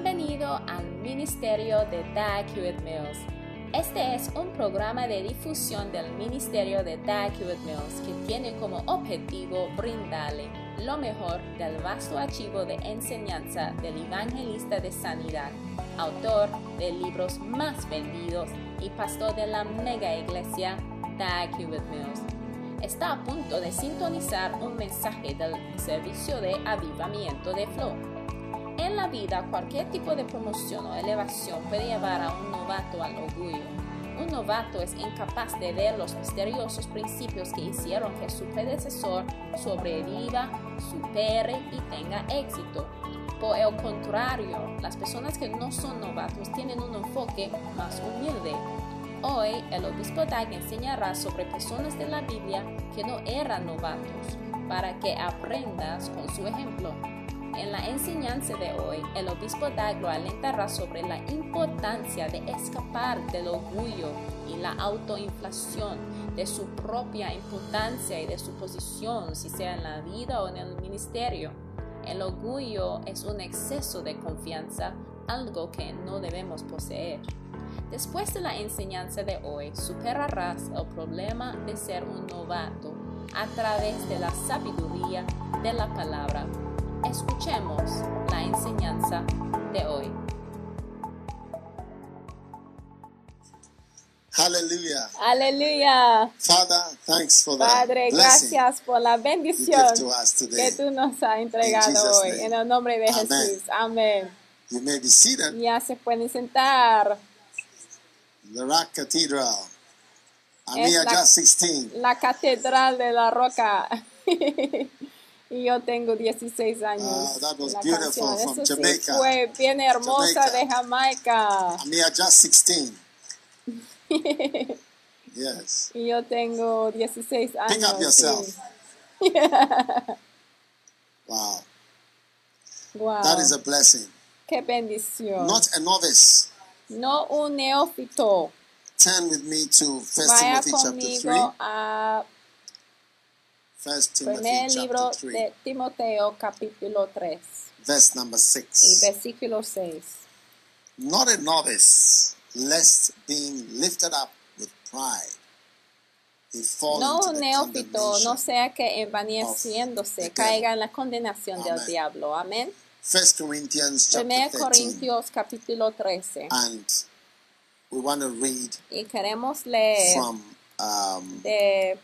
Bienvenido al Ministerio de Dag Hewitt Mills. Este es un programa de difusión del Ministerio de Dag Hewitt Mills que tiene como objetivo brindarle lo mejor del vasto archivo de enseñanza del evangelista de sanidad, autor de libros más vendidos y pastor de la mega iglesia Dag Hewitt Mills. Está a punto de sintonizar un mensaje del servicio de avivamiento de Flow la vida, cualquier tipo de promoción o elevación puede llevar a un novato al orgullo. Un novato es incapaz de ver los misteriosos principios que hicieron que su predecesor sobreviva, supere y tenga éxito. Por el contrario, las personas que no son novatos tienen un enfoque más humilde. Hoy el obispo Dag enseñará sobre personas de la Biblia que no eran novatos, para que aprendas con su ejemplo. En la enseñanza de hoy, el obispo Daglo alentará sobre la importancia de escapar del orgullo y la autoinflación, de su propia importancia y de su posición, si sea en la vida o en el ministerio. El orgullo es un exceso de confianza, algo que no debemos poseer. Después de la enseñanza de hoy, superarás el problema de ser un novato a través de la sabiduría de la palabra Escuchemos la enseñanza de hoy. Hallelujah. Aleluya. Father, thanks for the Padre, gracias por la you bendición give to us que tú nos has entregado hoy. En el nombre de. Jesús. Amén. You may be seated Ya se pueden sentar. the Rock Cathedral. Es la- just 16. La Catedral de la Roca. y yo tengo 16 años. Ah, that was La beautiful canción. from Eso sí Jamaica. fue bien hermosa Jamaica. de Jamaica. I'm here just 16. Yes. y yo tengo 16 años. Pick up yourself. sí. Wow. Wow. That is a blessing. Qué bendición. Not a novice. no un neófito. Turn with me to 1 Vaya Timothy chapter 3. conmigo a 1 Timothy primer libro chapter 3, de Timoteo capítulo 3 verse number y 6. versículo 6. Not a novice, lest being lifted up with pride, he fall No into the neófito, no sea que envaneciéndose caiga en la condenación del Amen. diablo. Amén. 1 Corinthians chapter 1 13. Corintios capítulo 13. And we want to read Y queremos leer from um, de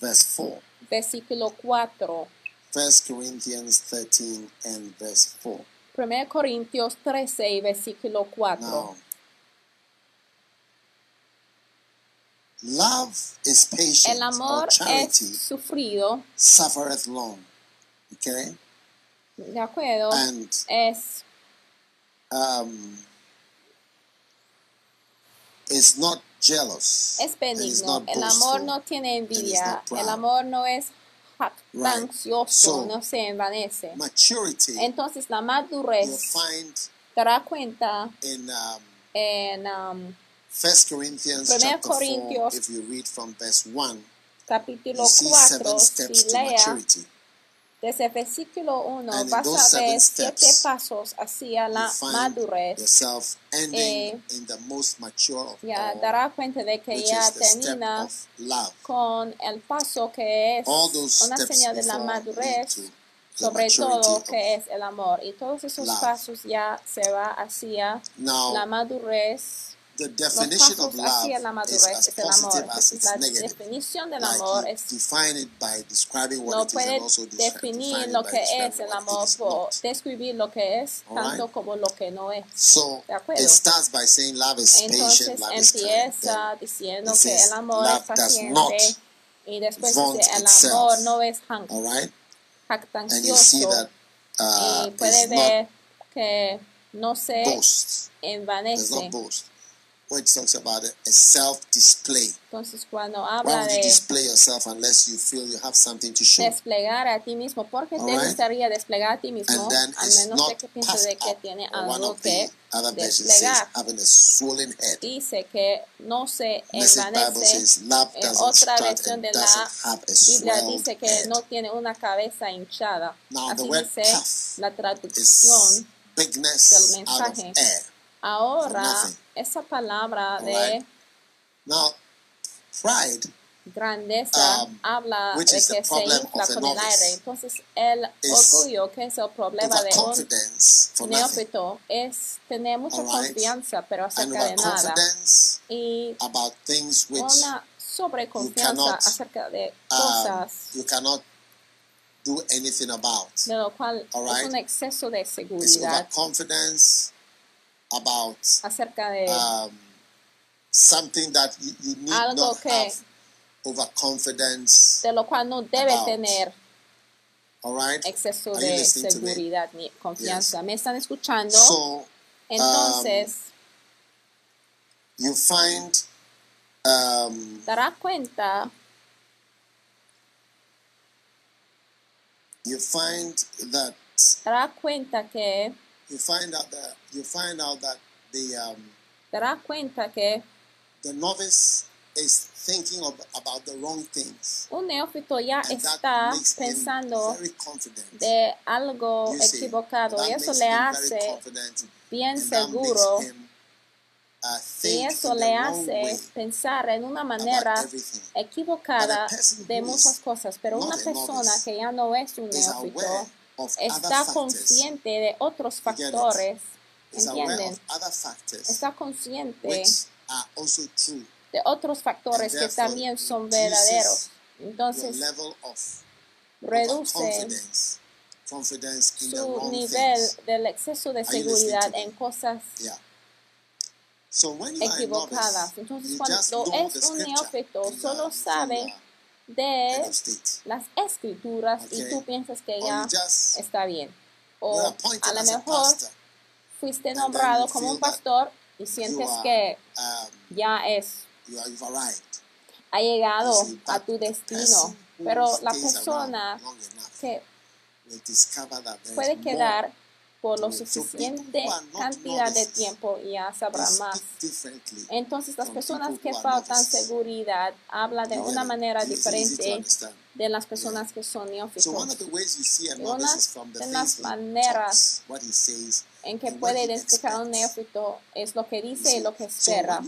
verse 4. Versículo 4. 1 Corinthians 13 and verse 4. 1 Corintios 13 y versículo 4. Now, love is patient, El amor charity es sufrido, suffereth long. Okay? ¿de acuerdo? And Es um, is not jealous. es benigno. El amor no tiene envidia. El amor no es jactancioso, So- no se envanece. Maturity Entonces la madurez dará cuenta in um, en um, 1 Corinthians chapter 4, Corintios if you read from verse 1, capítulo you see 4, seven si steps to lea maturity. Desde el versículo 1, And in vas a ver siete pasos hacia la madurez. Eh, Ya dará cuenta de que ya termina con el paso que es una señal de la madurez, sobre todo que es el amor. Y todos esos pasos ya se va hacia la madurez. The Los definition of pasos hacia la love is madurez es el amor. la negative. definición del amor es define it by describing what no it is puede and also descri- definir lo que es el what amor is por describir lo que es tanto como lo que no es. So De acuerdo. it starts by saying love is patient, love is kind. empieza Then diciendo que el amor "Love es does paciente y después dice el itself." amor no es right, and you see jactancioso that uh, y puede it's not ver que no se envanece. When it talks about a self-display. Entonces cuando Why habla would you de display yourself unless you feel you have something to show? desplegar a ti mismo, porque te gustaría desplegar a ti mismo, al menos de que piense puffed de que tiene algo of the que other versions says desplegar. having a swollen head. Dice que no se envanece. En doesn't otra versión de la Biblia dice que head. no tiene una cabeza hinchada. Now, Así dice la traducción del out of mensaje. Ahora, esa palabra de. Now, pride grandeza Um, habla de que se infla con el aire. Entonces, el orgullo, que es el problema de un neófito, es tener mucha confianza, pero acerca de nada. Y about things which una sobreconfianza cannot, acerca de um, cosas you cannot do anything about. de lo cual es Alright. un exceso de seguridad about acerca de um, something that you, you need Algo not que- have overconfidence. de lo cual no debe about. tener All right. exceso Are de seguridad ni confianza. ¿Me están escuchando? So Entonces, you find um, dará cuenta, you find that dará cuenta que, you find out that you find out that the um, dará cuenta que the novice is thinking of, about the wrong things. un neófito ya And está pensando de algo You see, equivocado that y eso le hace bien seguro him, uh, y eso le hace pensar en una manera equivocada de muchas cosas, pero una persona novice que ya no es un neófito está consciente de otros factores, ¿entienden? Está consciente de otros factores que también son verdaderos. Entonces, reduce su nivel del exceso de seguridad en cosas equivocadas. Entonces, cuando es un neófito, solo sabe de las escrituras y tú piensas que ya está bien. O a lo mejor fuiste nombrado como un pastor y sientes are, que um, ya es, are, ha llegado see, a tu destino. Pero la persona que puede quedar por lo suficiente cantidad de tiempo y ya sabrá más. Entonces las personas que faltan seguridad hablan de una manera diferente de las personas que son neófitos. una de las maneras En que puede identificar a un neófito es lo que dice y lo que espera.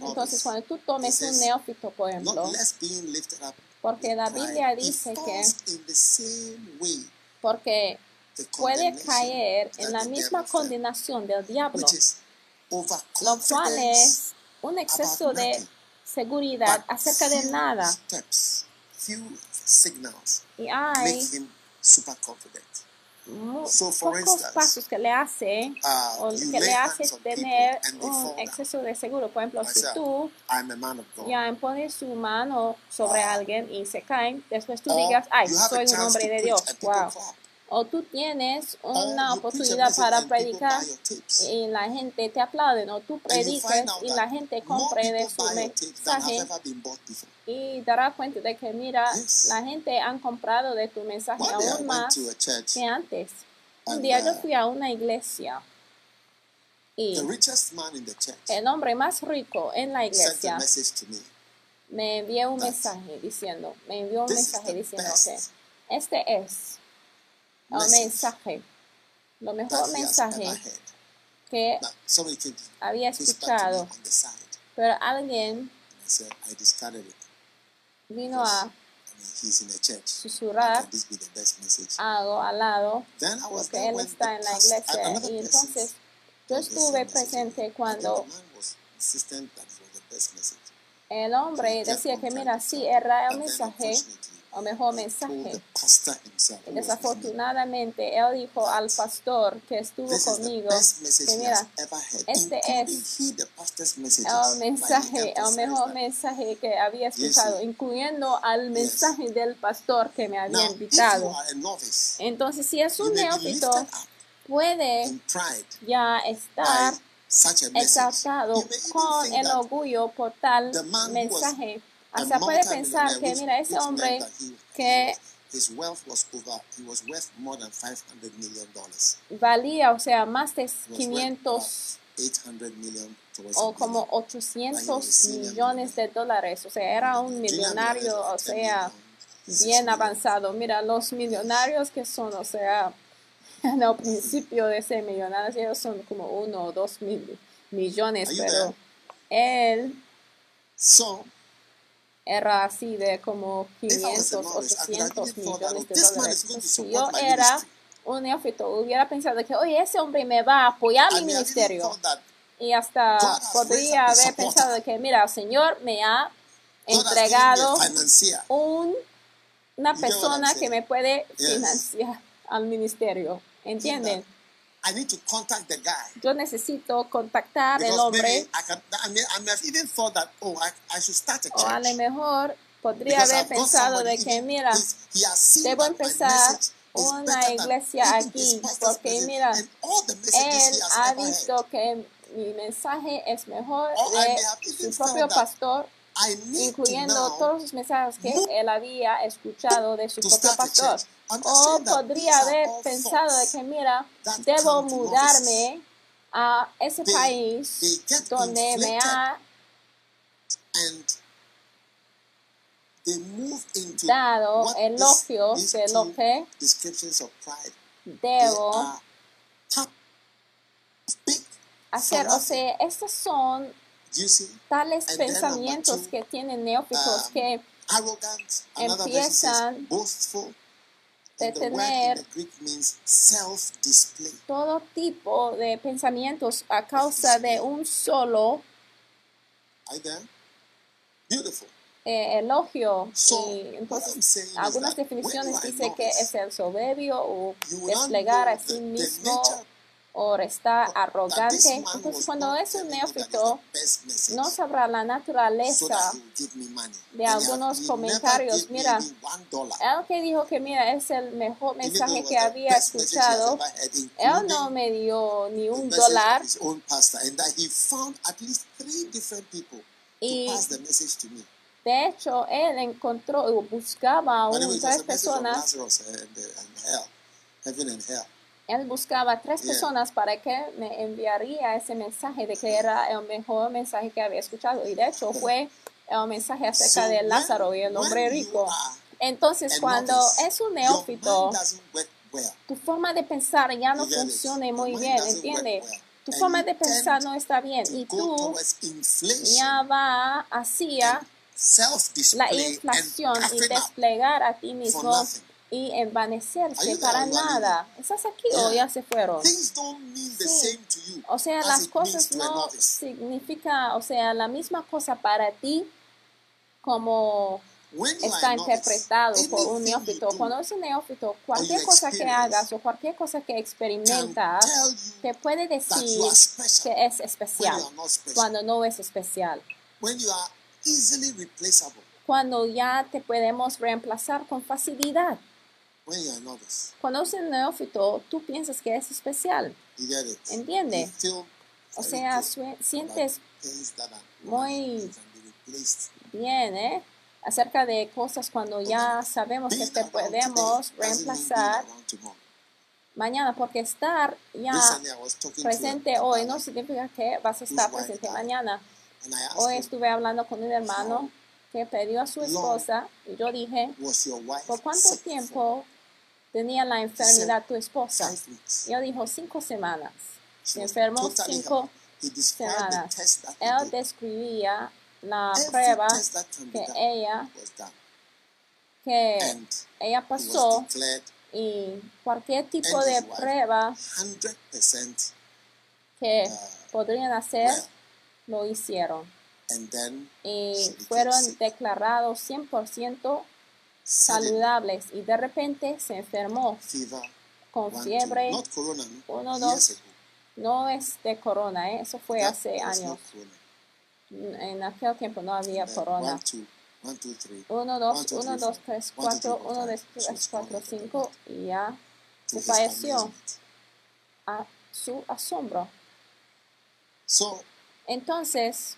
Entonces cuando tú tomes un neófito, por ejemplo, porque la Biblia dice que porque puede caer en la misma condenación del diablo, lo cual es un exceso de seguridad acerca de nada. Y hay pocos pasos que le hace Uh, o que le hace tener un exceso de seguro. Por ejemplo, si tú ya impones su mano sobre Ah. alguien y se caen, después tú digas, ay, soy un hombre de Dios. Wow. O tú tienes una a oportunidad para predicar y la gente te aplaude, o tú prediques y la gente compre de su mensaje y dará cuenta de que, mira, la gente han comprado de tu mensaje aún más que antes. Un día yo uh, fui a una iglesia y el hombre más rico en la iglesia me. envió un mensaje diciendo, me envió un mensaje diciendo que este es message mensaje, lo mejor mensaje que había escuchado, pero alguien vino a I mean, he's in the church. How susurrar algo al lado Then I was porque él está the en la iglesia. y entonces yo estuve presente cuando el hombre decía que mira, sí, era el mensaje o mejor mensaje. desafortunadamente él dijo al pastor que estuvo conmigo que mira, este es el mensaje, el mejor mensaje que había escuchado, incluyendo al mensaje del pastor que me había invitado. Entonces, si es un neófito, puede ya estar exaltado con el orgullo por tal mensaje. A Hasta puede pensar que, mira, ese hombre que he was- his wealth was over, he was worth more than 500 million dollars. valía, o sea, más de He was worth 500 about 800 million towards o como billion. 800 millones de dólares. O sea, era un millonario, o sea, bien avanzado. Mira, los millonarios que son, o sea, en el principio de ser millonarios, ellos son como uno o dos mil millones, pero él era así de como If I was a 500, novice, I could have 800 even thought that, millones de "This man dólares. si yo era ministry." un neófito, hubiera pensado que, oye, ese hombre me va a apoyar mi ministerio. Y hasta podría haber pensado que, mira, el Señor me ha entregado un, una persona que me puede financiar al ministerio. ¿Entienden? I need to contact the guy. Yo necesito contactar al hombre maybe I can I may, I may have even thought that oh I, I should start a o a lo church. mejor podría Because haber pensado de que, mira, debo empezar una iglesia aquí, porque mira, él ha visto que mi mensaje es mejor de su propio pastor, incluyendo todos los mensajes que él había escuchado de su propio pastor. O that podría haber pensado de que, mira, debo mudarme a ese país donde me ha dado these, de lo que debo hacer. O sea, estos son tales pensamientos que tienen neófitos um, que empiezan boastful. De tener todo tipo de pensamientos a causa de un solo eh, elogio. Y entonces algunas definiciones you are dice que es el soberbio o desplegar a sí mismo está arrogante. Entonces cuando es un neófito no sabrá la naturaleza de algunos comentarios. Mira. Él que dijo que mira es el mejor mensaje que había escuchado, él no me dio ni un dólar Y-. De hecho, él encontró o buscaba was tres a message from personas, Él buscaba tres personas para que me enviaría ese mensaje de que era el mejor mensaje que había escuchado. Y de hecho fue el mensaje acerca de Lázaro y el hombre rico. Entonces, cuando es un neófito, tu forma de pensar ya no funciona muy bien, ¿entiendes? Tu forma you de pensar no está bien y tú ya va hacia la inflación y desplegar a ti mismo. Y envanecerse para nada. ¿Estás aquí o Yeah. ya se fueron? Sí. O sea, as las cosas no significa, o sea, la misma cosa para ti como está interpretado por un neófito. do Cuando es un neófito, cualquier cosa que hagas o cualquier cosa que experimentas te puede decir que es especial cuando no es especial. Cuando ya te podemos reemplazar con facilidad. When you are a novice. Cuando es un neófito, tú piensas que es especial. Entiende. O sea, sientes muy bien, ¿eh? Acerca de cosas cuando ya sabemos que te podemos reemplazar mañana, porque estar ya presente hoy no significa que vas a estar presente mañana. Hoy estuve hablando con un hermano que perdió a su esposa y yo dije, "Was your wife ¿por cuánto tiempo tenía la enfermedad tu esposa? Weeks. Yo dijo cinco semanas. Se enfermó cinco semanas. Él describía la prueba que ella que ella pasó y cualquier tipo de prueba 100% que uh, podrían hacer lo hicieron y fueron declarados 100% Suddenly, saludables y de repente se enfermó con fiebre. Uno, dos. No es de corona, ¿eh? eso fue hace años. corona. En aquel tiempo no había then corona. one, two, one, two, three. 1, One, 2, two, 1, three, 2, four. 3, One, two, 4, three, 1, four, 2, five. 3, She 4, was 5 y ya se falleció a su asombro. So, Entonces,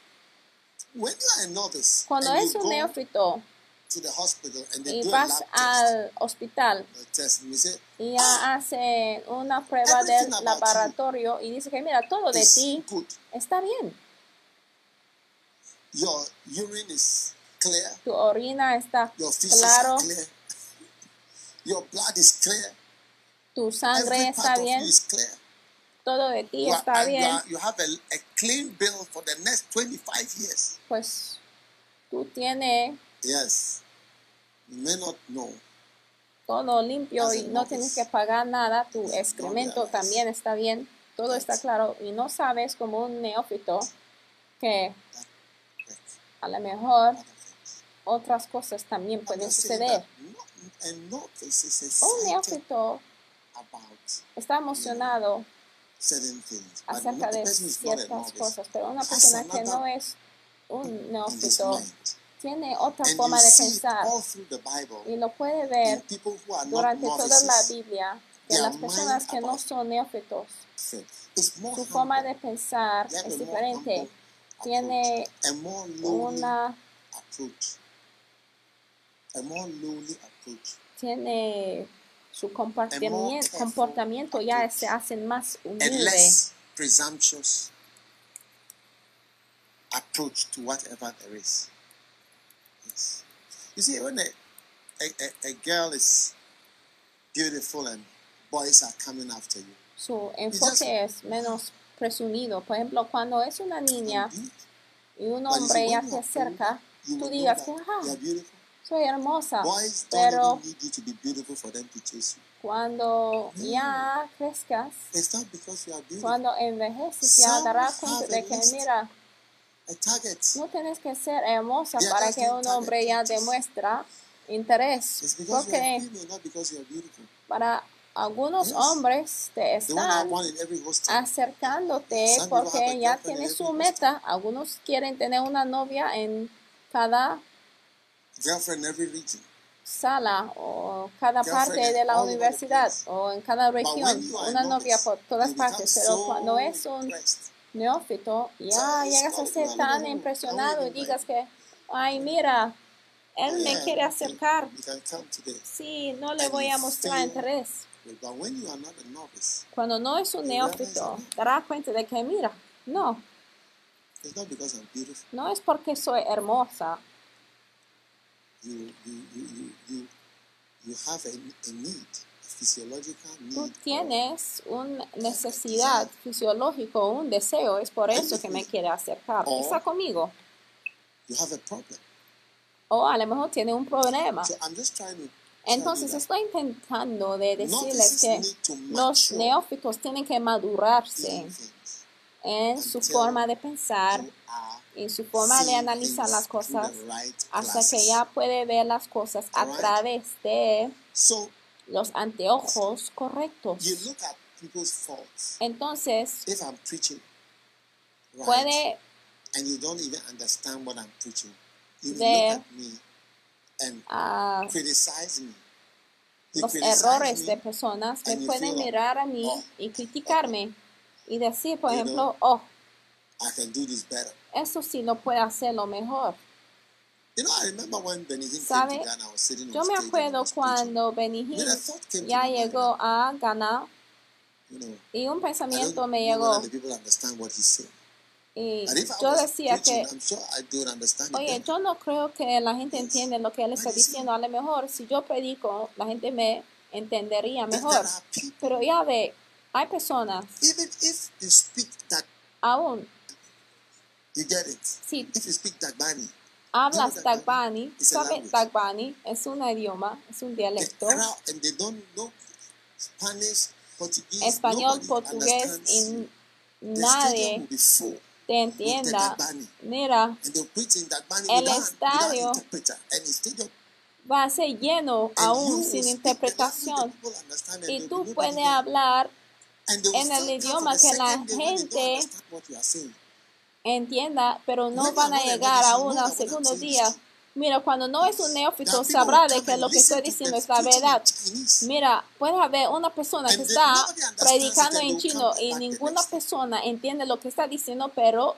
cuando and es un neófito to the hospital and they y do a vas al hospital y hacen una prueba del laboratorio y dice que mira, todo de ti está bien. Your urine is clear. Tu orina está claro, are clear. Your blood is clear. Every sangre está bien, todo de ti está bien, you have a, a clean bill for the next 25 years. pues tú tienes Yes. You may not know. todo limpio y no tienes que pagar nada, tu excremento también está bien, todo está claro y no sabes como un neófito que a lo mejor otras cosas también pueden suceder. no, Un neófito está emocionado acerca de ciertas cosas, pero una persona que no es un neófito. Tiene otra And forma de pensar. Bible. Y lo puede ver durante toda la. Biblia que las personas que no son neófitos, su forma de pensar es diferente, tiene una tiene su comportamiento, comportamiento ya se hacen más humilde, approach to whatever there is. You see, when a, a, a, a girl is beautiful and boys are coming after you, su enfoque es menos presumido. Por ejemplo, cuando es una niña y un hombre ya se acerca, tú know digas que, beautiful. soy hermosa, Boys pero don't even need you to be beautiful for them to chase you. cuando No. ya crezcas, It's not because you are beautiful. cuando envejeces, ya darás cuenta de que, mira. No tienes que ser hermosa para que un hombre ya demuestra interés, porque para algunos hombres te están acercándote porque ya tienes su meta. Algunos quieren tener una novia en cada Girlfriend in every region. sala o cada parte de la universidad o en cada región, una novia por todas partes, pero cuando es un. Neófito, ya llegas a ser tan impresionado y digas que, ay, mira, él me quiere acercar, sí, no le voy a mostrar interés. But when you are not a novice, Cuando no es un neófito, dará cuenta de que, mira, no, no es porque soy hermosa, You you you you have a, need. Tú tienes una necesidad fisiológica, un deseo, es por eso que me quiere acercar. Está conmigo. You have a problem. O a lo mejor tiene un problema. Entonces estoy intentando de decirles que los neófitos tienen que madurarse en su forma de pensar, en su forma de analizar las cosas, hasta que ya puede ver las cosas a través de So los anteojos correctos. you look at people's faults. Entonces, If I'm preaching, right, puede and you don't even understand what I'm preaching, you ver look at me and ah, criticize me. You los errores de personas, you pueden mirar a mí oh, y criticarme y decir, por ejemplo, oh, I can do this better. eso sí lo puede hacerlo mejor. ¿Sabe? Yo me acuerdo cuando Benny When Hinn ya llegó a Ghana you know, y un pensamiento me llegó y yo decía que, I'm sure I don't understand it oye, yo no creo que la gente Yes. entiende lo que él está diciendo. A lo mejor si yo predico, la gente me entendería mejor. Pero ya ve, hay personas, even if you speak that, aún si If you speak Dagbani, hablas Dagbani Dagbani, is a ¿sabes language. Dagbani? Es un idioma, es un dialecto. crowd, and they don't know Spanish, Portuguese, Español, portugués y nadie te entienda. Mira, El estadio va a ser lleno aún sin interpretación. Y tú puedes hablar en el idioma que la gente entienda, pero no van a llegar a you know un that what I'm segundo día. Mira, cuando no es un neófito, sabrá de que lo que estoy to diciendo es la verdad. Mira, puede haber una persona que está predicando and en chino y ninguna persona entiende lo que está diciendo, pero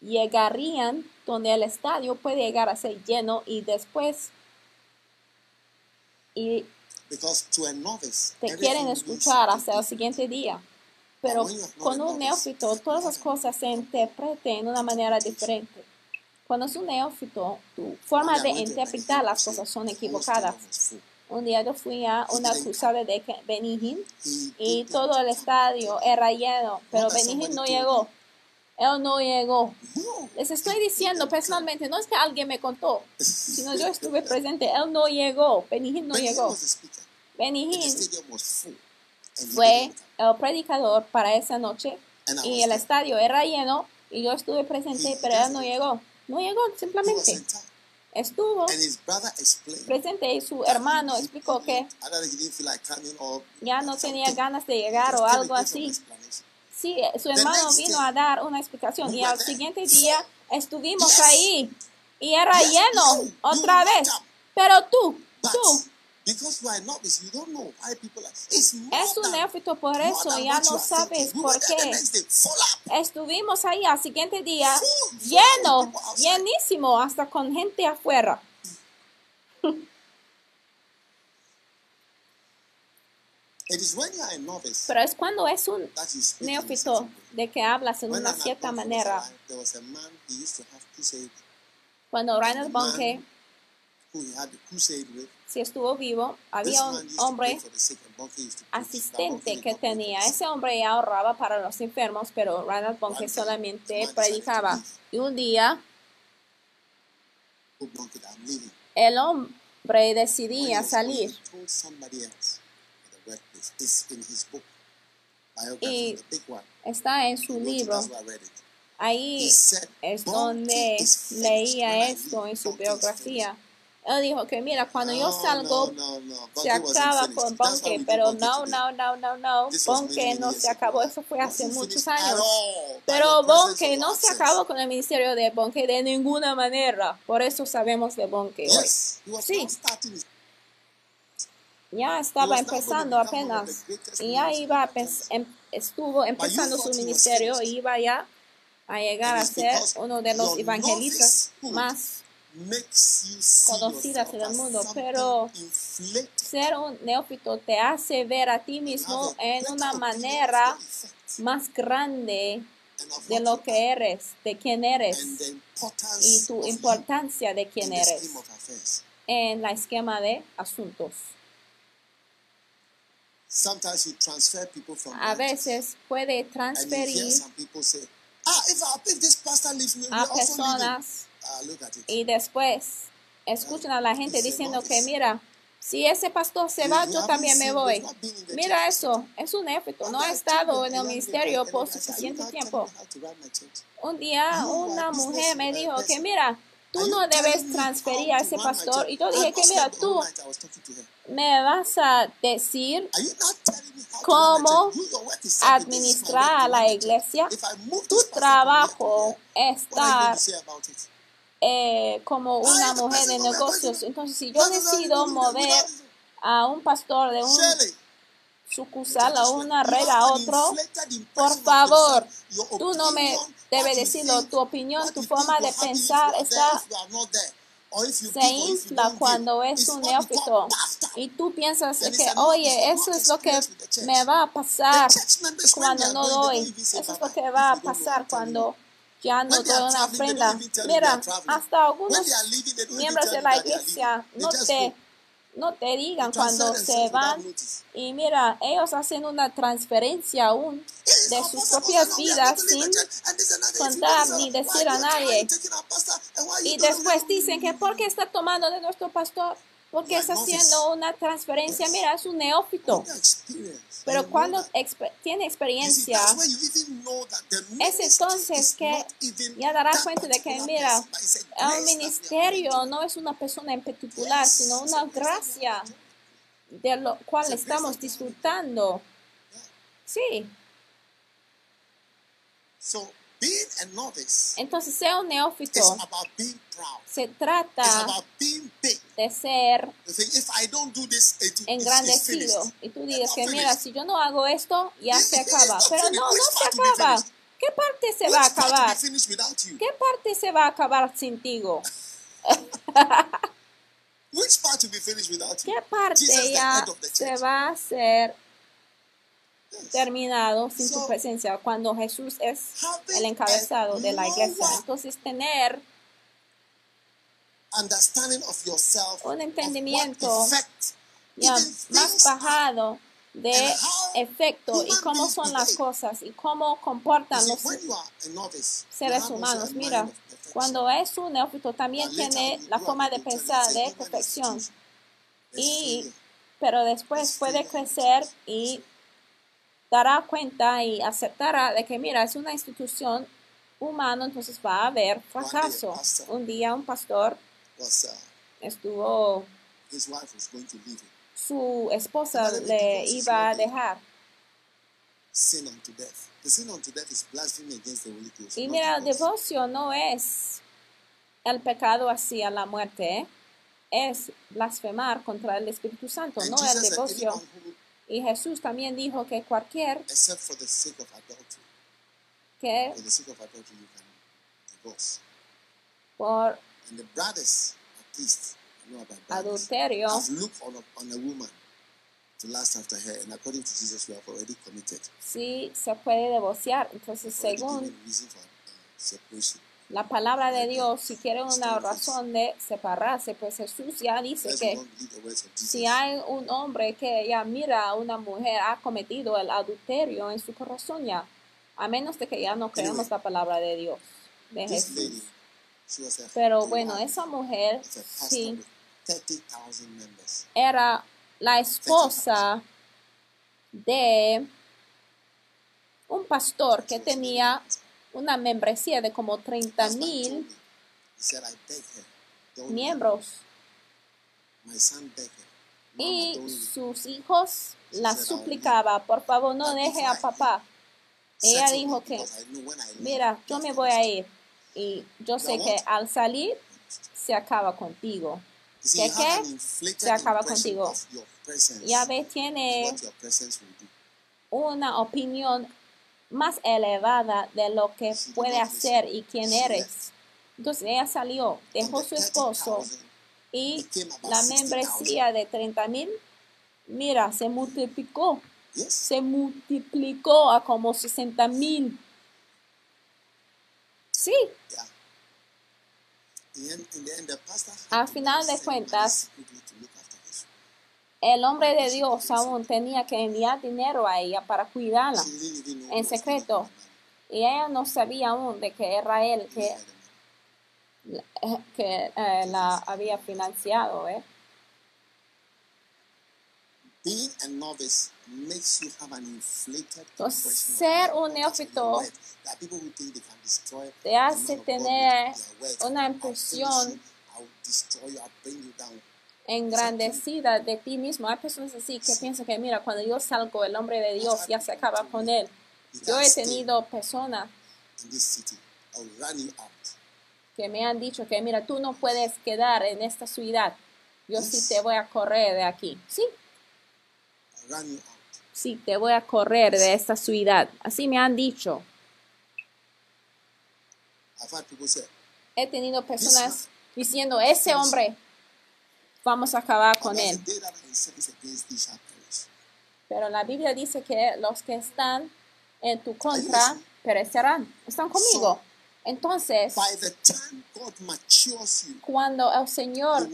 llegarían donde el estadio puede llegar a ser lleno y después y te quieren escuchar hasta el siguiente día. Pero con un neófito, todas las cosas se interpreten de una manera diferente. Cuando es un neófito, tu forma de interpretar las cosas son equivocadas. Un día yo fui a una cruzada de He y todo el estadio era lleno, pero somebody no llegó. Él no llegó. Les estoy diciendo personalmente, no es que alguien me contó, sino yo estuve presente. Él no llegó, Benny no llegó. was fue el predicador para esa noche y el estadio era lleno y yo estuve presente, pero él no llegó. No llegó, simplemente estuvo presente y su hermano explicó que ya no tenía ganas de llegar o algo así. Sí, su hermano vino a dar una explicación y al siguiente día estuvimos ahí y era lleno otra vez. Pero tú, tú, because you are a novice, you don't know why people are. It's more es un neófito, por eso ya no sabes por qué. Estuvimos ahí al siguiente día lleno, llenísimo, hasta con gente afuera. It is when you are a novice Pero es cuando es un neófito de que hablas en When una cierta manera. alive, there was a man he used to have crusade Cuando Reinhard Bonke si estuvo vivo, había un hombre asistente que tenía. Ese hombre ahorraba para los enfermos, pero Reinhard Bonke solamente predicaba. Y un día el hombre decidía salir. Y está en su libro. Ahí es "Bonnke donde leía esto en su biografía. Él dijo que mira, cuando yo No, salgo no, se acaba con do pero no, no, no, no, no. Many no se acabó, eso fue hace muchos años. Pero Bonke of no se acabó con el ministerio de Bonke de ninguna manera. Por eso sabemos de Bonke hoy. Sí. Ya estaba empezando apenas. y ya iba a em- estuvo empezando su ministerio y iba ya a llegar a ser uno de los evangelistas más conocidas en el mundo, pero ser un neófito te hace ver a ti mismo en una manera más grande de lo que eres, de quién eres y tu importancia de quién in the eres en la esquema de asuntos. Sometimes you transfer people from A veces puede transferir "Ah, a also leaving." personas Ah, y después escuchan a la gente diciendo que mira, si ese pastor se va, yo también me voy. Mira eso, es un éfito, no ha estado en el ministerio por suficiente tiempo. Un día una mujer me dijo que mira, tú no debes transferir a ese pastor. Y yo dije que mira, tú me vas a decir cómo administrar a la iglesia. Tu trabajo es estar eh, como una mujer de negocios. Entonces, si yo decido mover a un pastor de un sucursal a una red a otro, por favor, tú no me debes decirlo. Tu opinión, tu forma de pensar está se infla cuando es un neófito y tú piensas que, oye, eso es lo que me va a pasar cuando no doy. Eso es lo que va a pasar cuando ya no doy una ofrenda. Mira, hasta algunos miembros de la iglesia no te, no te digan cuando se van. y mira, ellos hacen una transferencia aún de sus propias vidas sin contar ni decir a nadie. Y después dicen que ¿por qué está tomando de nuestro pastor? Porque está haciendo una transferencia. Mira, es un neófito. Pero cuando exper tiene experiencia, es entonces que ya dará cuenta de que, mira, el ministerio no es una persona en particular, sino una gracia de lo cual estamos disfrutando. Sí. Entonces, sea un neófito. Se trata de ser engrandecido. Y tú digas que, mira, si yo no hago esto, ya se acaba. Pero no, no se acaba. ¿Qué parte se va a acabar? ¿Qué parte se va a acabar sin ti? ¿Qué parte ya se va a hacer terminado sin su presencia. Cuando Jesús es el encabezado de la iglesia? Entonces tener un entendimiento ya más bajado de efecto y cómo son las cosas y cómo comportan los seres humanos. Mira, cuando es un neófito también tiene la forma de pensar de perfección, y pero después puede crecer y dará cuenta y aceptará de que mira, es una institución humana, entonces va a haber fracaso. Un día un pastor estuvo, su esposa le iba a dejar. Y mira, divorce. divorcio no es el pecado hacia la muerte, ¿eh? es blasfemar contra el Espíritu Santo, no el divorcio. Y Jesús también dijo que cualquier except for the sake of adultery, que for the sake of adultery, you can divorce. por And the brothers, at least, I know about brothers, adulterio have looked on a, on a woman to lust after her, and according to Jesus, we have already committed. sí se puede divorciar. Entonces, Already según given reason for uh, separation. La palabra de Dios, si quiere una razón de separarse, pues Jesús ya dice que si hay un hombre que ya mira a una mujer ha cometido el adulterio en su corazón ya, a menos de que ya no creamos la palabra de Dios, de Jesús. Pero bueno, esa mujer sí with 30,000 members. era la esposa de un pastor que tenía una membresía de como 30 Husband told mil miembros My son begged her. Mama, y sus hijos la suplicaba, por favor no deje a papá. Ella dijo que, mira, yo me voy a ir y yo sé que al salir se acaba contigo. ¿Qué, qué? Se acaba contigo. Ya ves, tiene una opinión más elevada de lo que puede hacer y quién eres. Entonces ella salió, dejó su esposo 30,000 y la 60,000. membresía de 30 mil, mira, se multiplicó, se multiplicó a como 60 mil. Sí, Al final de cuentas, money secretly to look after his el hombre de Dios aún tenía que enviar dinero a ella para cuidarla. En secreto. Y ella no sabía aún de que era él que, que eh, la había financiado. ¿eh? Being a novice makes you have an inflated Entonces, impression of ser un neófito te hace tener una impresión engrandecida de ti mismo. Hay personas así que piensan que, mira, cuando yo salgo, el hombre de Dios ya se acaba con él. Yo he tenido personas que me han dicho que, mira, tú no puedes quedar en esta ciudad. Yo sí te voy a correr de aquí. Sí, sí, te voy a correr de esta ciudad. Así me han dicho. He tenido personas diciendo, ese hombre, vamos a acabar con "Unless él. the day that I incensed against thee shall perish." Pero la Biblia dice que los que están en tu contra perecerán. ¿Están conmigo? Entonces, cuando el Señor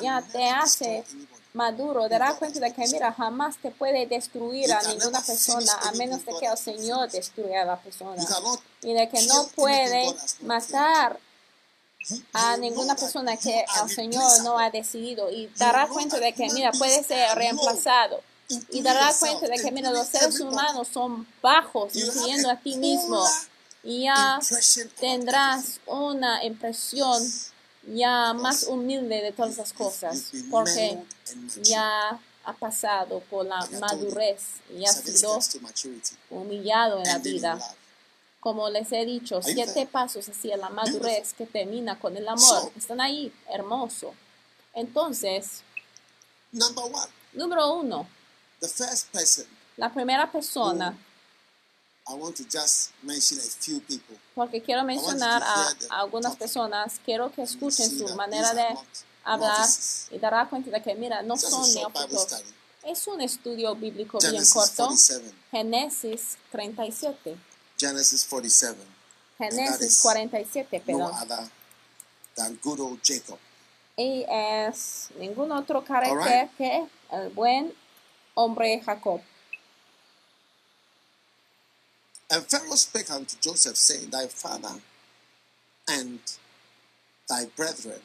ya te hace maduro, darás cuenta de que, mira, jamás te puede destruir a ninguna persona a menos de que el Señor destruya a la persona. Y de que no puede matar a ninguna persona que el Señor no ha decidido. Y darás cuenta de que, mira, puede ser reemplazado. Y yourself, cuenta de que, mira, los seres humanos son bajos, incluyendo a ti mismo. Y ya tendrás una impresión ya más humilde de todas las cosas, porque ya ha pasado por la madurez y ha sido humillado en la vida. Como les he dicho, siete pasos hacia la madurez que termina con el amor. Están ahí, hermoso. Entonces, Number one, número uno, the first person, la primera persona, I want to just mention a few people. porque quiero mencionar a, algunas personas, quiero que escuchen su manera de hablar y dará cuenta de que, mira, no son neófitos. Es un estudio bíblico bien Genesis corto. 47. Génesis 37. Genesis 47. Génesis is 47, No other than good old Jacob. Y es ningún otro carácter que el buen hombre Jacob. And Pharaoh spake unto Joseph, saying, Thy father and thy brethren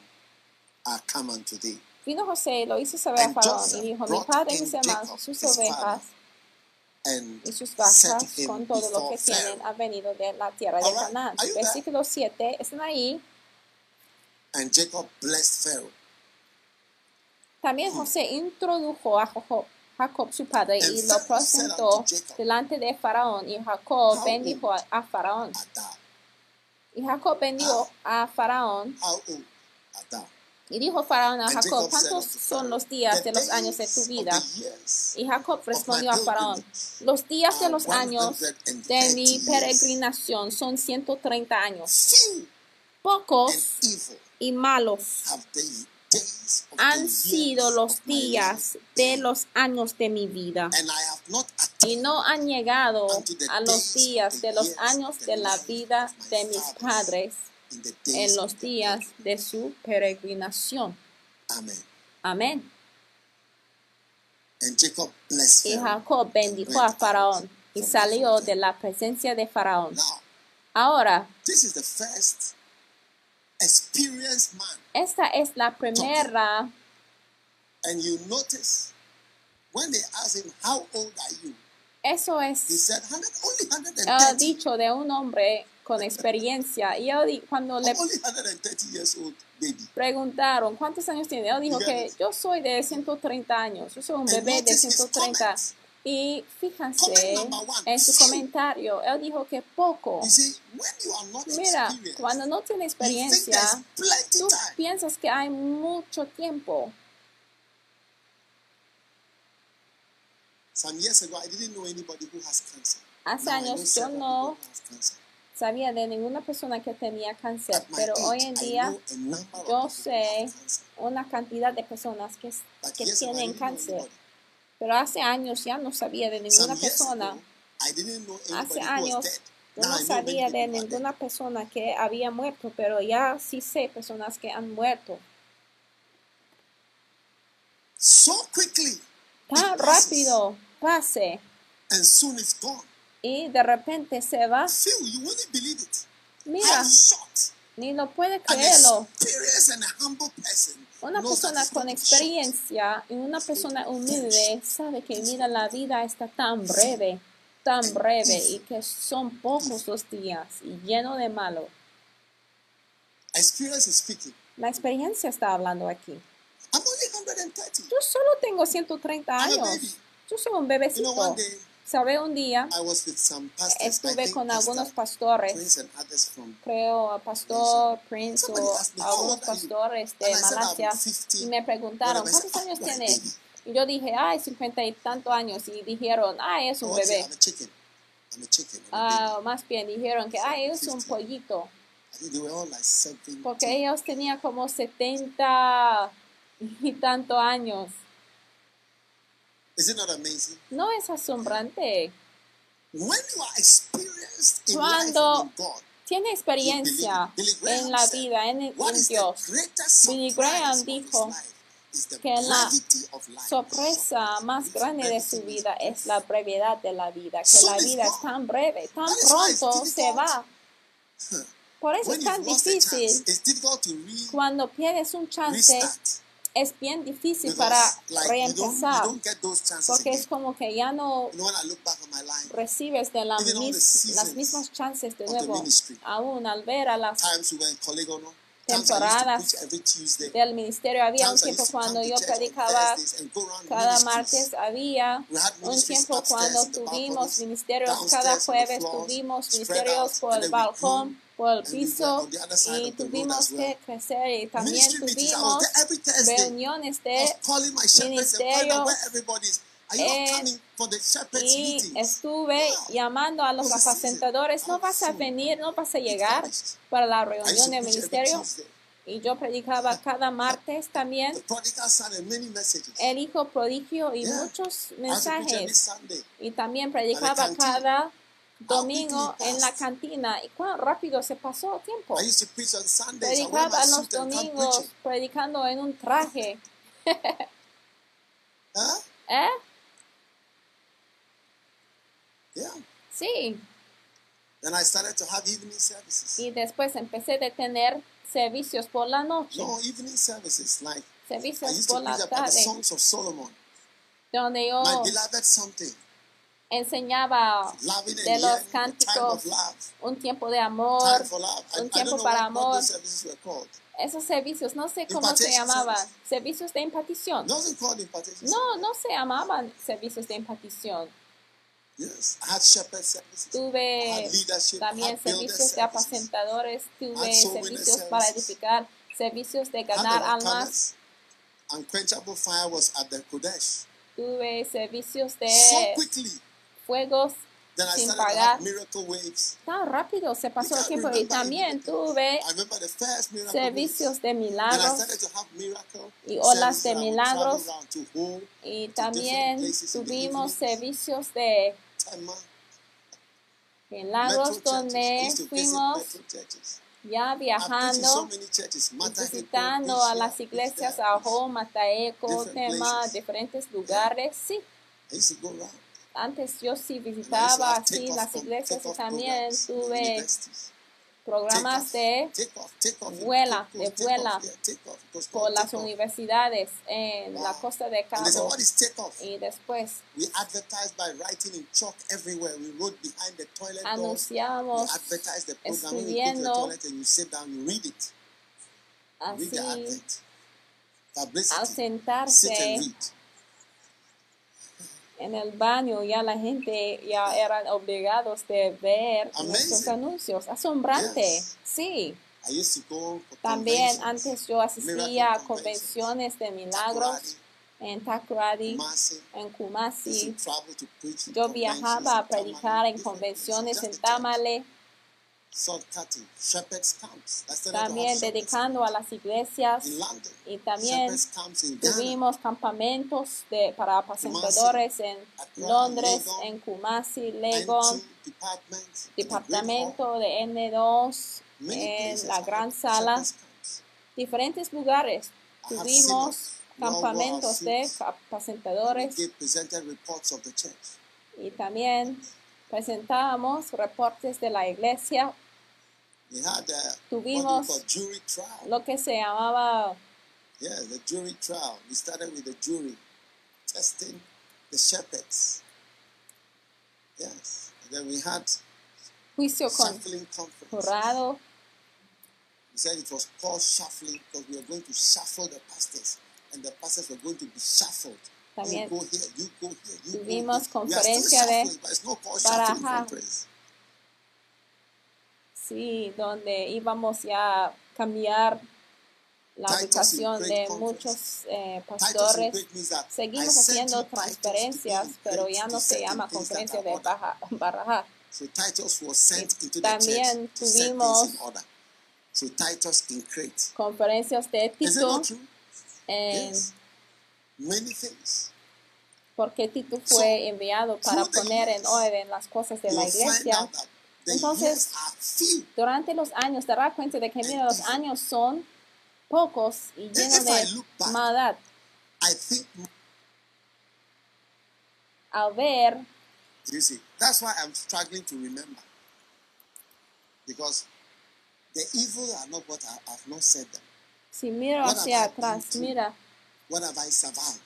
are come unto thee. Vino José y lo hizo saber a Faraón y dijo, mi padre y mis hermanos, sus ovejas y sus vacas con todo lo que tienen han venido de la tierra de. Canaán. Versículo 7, están ahí. And Jacob blessed Pharaoh. También José introdujo a Jacob, Jacob su padre y lo presentó delante de Faraón y Jacob bendijo a, Faraón. Y Jacob bendijo a Faraón Y dijo Faraón a Jacob, ¿cuántos son los días "The de los años de tu vida? Y Jacob respondió a Faraón, los días de los años 130 de mi peregrinación son 130 años. Pocos y malos han sido los días de los años de mi vida. Y no han llegado a los días de los años de la vida de mis padres en los días de su peregrinación. Amen. Amén. And Jacob blessed Y. Jacob bendijo a Faraón y salió de la presencia de Faraón. Ahora, this is the first experienced man. esta es la primera, And you notice when they asked him, How old are you? eso es said, 100, only el 130. dicho de un hombre con experiencia. Y cuando le I'm only 130 years old, baby. preguntaron cuántos años tiene, él dijo que yo soy de 130 años, yo soy un bebé de notice his 130. comments. Y fíjense en su comentario, él dijo que poco. Mira, cuando no tiene experiencia, tú piensas que hay mucho tiempo. Some years ago, I didn't know anybody who has cancer. Hace años yo no sabía de ninguna persona que tenía cáncer, pero hoy en día yo sé una cantidad de personas que, tienen cáncer, pero hace años ya no sabía de ninguna persona. Hace años yo no sabía de ninguna persona que había muerto, pero ya sí sé personas que han muerto. So quickly, Tan rápido pase. And soon it's gone. Y de repente se va. Mira, ni lo puede creerlo. Una persona con experiencia y una persona humilde sabe que mira la vida está tan breve, tan breve y que son pocos los días y lleno de malo. La experiencia está hablando aquí. I'm only 130. Yo solo tengo 130 I'm a años. Yo soy un bebecito. Sabe, un día estuve con algunos pastores, creo a Pastor Prince o asked me, "How algunos old are you?" pastores de And I said, "I'm Malasia 50, y me preguntaron, whatever." I ¿cuántos años "Ah, you're a tienes? baby." Y yo dije, ay, cincuenta y tantos años. Y dijeron, ay, es un bebé. Ah, más bien dijeron que, ay, es un 50. pollito. baby. I think they were all like 70. Porque ellos tenían como 70 y tantos años. Is it not amazing? ¿No es asombrante? When you are experienced in Cuando life and in God, Tiene experiencia. Billy en la vida, en, en Dios. Billy Graham dijo que la sorpresa más grande de su vida es la brevedad de la vida, que la vida es tan breve, tan pronto se va. Por eso When es tan difícil. Cuando pierdes un chance. Es bien difícil Because para like, you, don't, you don't porque again. es como que ya no life, recibes de la mis- las mismas chances de nuevo, aún al ver a las Temporadas del ministerio, había un tiempo cuando yo predicaba cada martes, había un tiempo cuando tuvimos ministerios cada jueves, tuvimos ministerios por el balcón, por el piso y tuvimos que crecer y también tuvimos reuniones de you eh, not coming for the shepherds y estuve llamando a los apacentadores, no vas a venir, no vas a llegar para la reunión to de preach every ministerio y yo predicaba cada martes también. El hijo prodigio y muchos mensajes. Y también predicaba cada domingo en la cantina y cuán rápido se pasó el tiempo. I used to. I Predicaba los domingos predicando en un traje. Huh? ¿Eh? Yeah. Sí. Then I started to have evening services. Y después empecé a tener servicios por la noche, No, evening services. Like I servicios used to por la preach about the tarde, songs of Solomon. donde yo My beloved something. Enseñaba de los cánticos, un tiempo de amor, un tiempo para amor. Esos servicios, no sé cómo se llamaban, servicios de impartición. No, no se llamaban servicios de impartición. Tuve también servicios de apacentadores, tuve servicios para edificar, servicios de ganar almas, tuve servicios So de quickly. Fuegos Then sin pagar. Tan rápido se pasó el tiempo y también tuve servicios de milagros y olas de milagros. y también tuvimos servicios de milagros donde fuimos ya viajando visitando a las preach iglesias a Mataeco, different Tema, diferentes lugares. Sí, Antes yo sí visitaba así las iglesias y también tuve programas de vuela, de vuela por las universidades en la costa de Cabo y después We advertised by writing in chalk everywhere. We wrote behind the toilet doors. We anunciamos escribiendo toilet and you sit down, you read it. Read the así advert. al Publicity. Sit sentarse and read. En el baño ya la gente ya eran obligados de ver nuestros anuncios. Asombrante, Yes. sí. I used to go for También antes yo asistía a convenciones de milagros en Takoradi, en Kumasi. Yo viajaba a predicar en convenciones en. Tamale, también dedicando a las iglesias y también tuvimos campamentos de, para apacentadores en Londres, en Kumasi, Legon, N2 departments, in the Great Hall. departamento de N2, Many en la gran sala, diferentes lugares. Tuvimos campamentos de apacentadores y también presentábamos reportes de la iglesia, Tuvimos we call jury trial. lo que se llamaba Yeah, the jury trial. We started with the jury, testing the shepherds. Yes. And then we had juicio con shuffling conference. jurado. We said it was called shuffling because we are going to shuffle the pastors, and the pastors were going to be shuffled. También you go here, you go here, you tuvimos go here. We are still conferencia de shuffling, but Sí, donde íbamos ya a cambiar la ubicación de muchos eh, pastores. Seguimos haciendo transferencias, pero ya no se llama conferencia de baja- barajar. So Titus was sent Y into the también church to set tuvimos things in order. So Titus in Crete. Conferencias de Tito, en, Yes. Many things. porque Tito fue enviado para poner en orden las cosas de la iglesia. Entonces. Durante los años, te darás cuenta de que mira, los años son pocos y llenos de maldad. I think Al ver, you see that's why I'm struggling to remember. Because the evil are not what I have not said them. si miro hacia atrás, mira, What have I survived?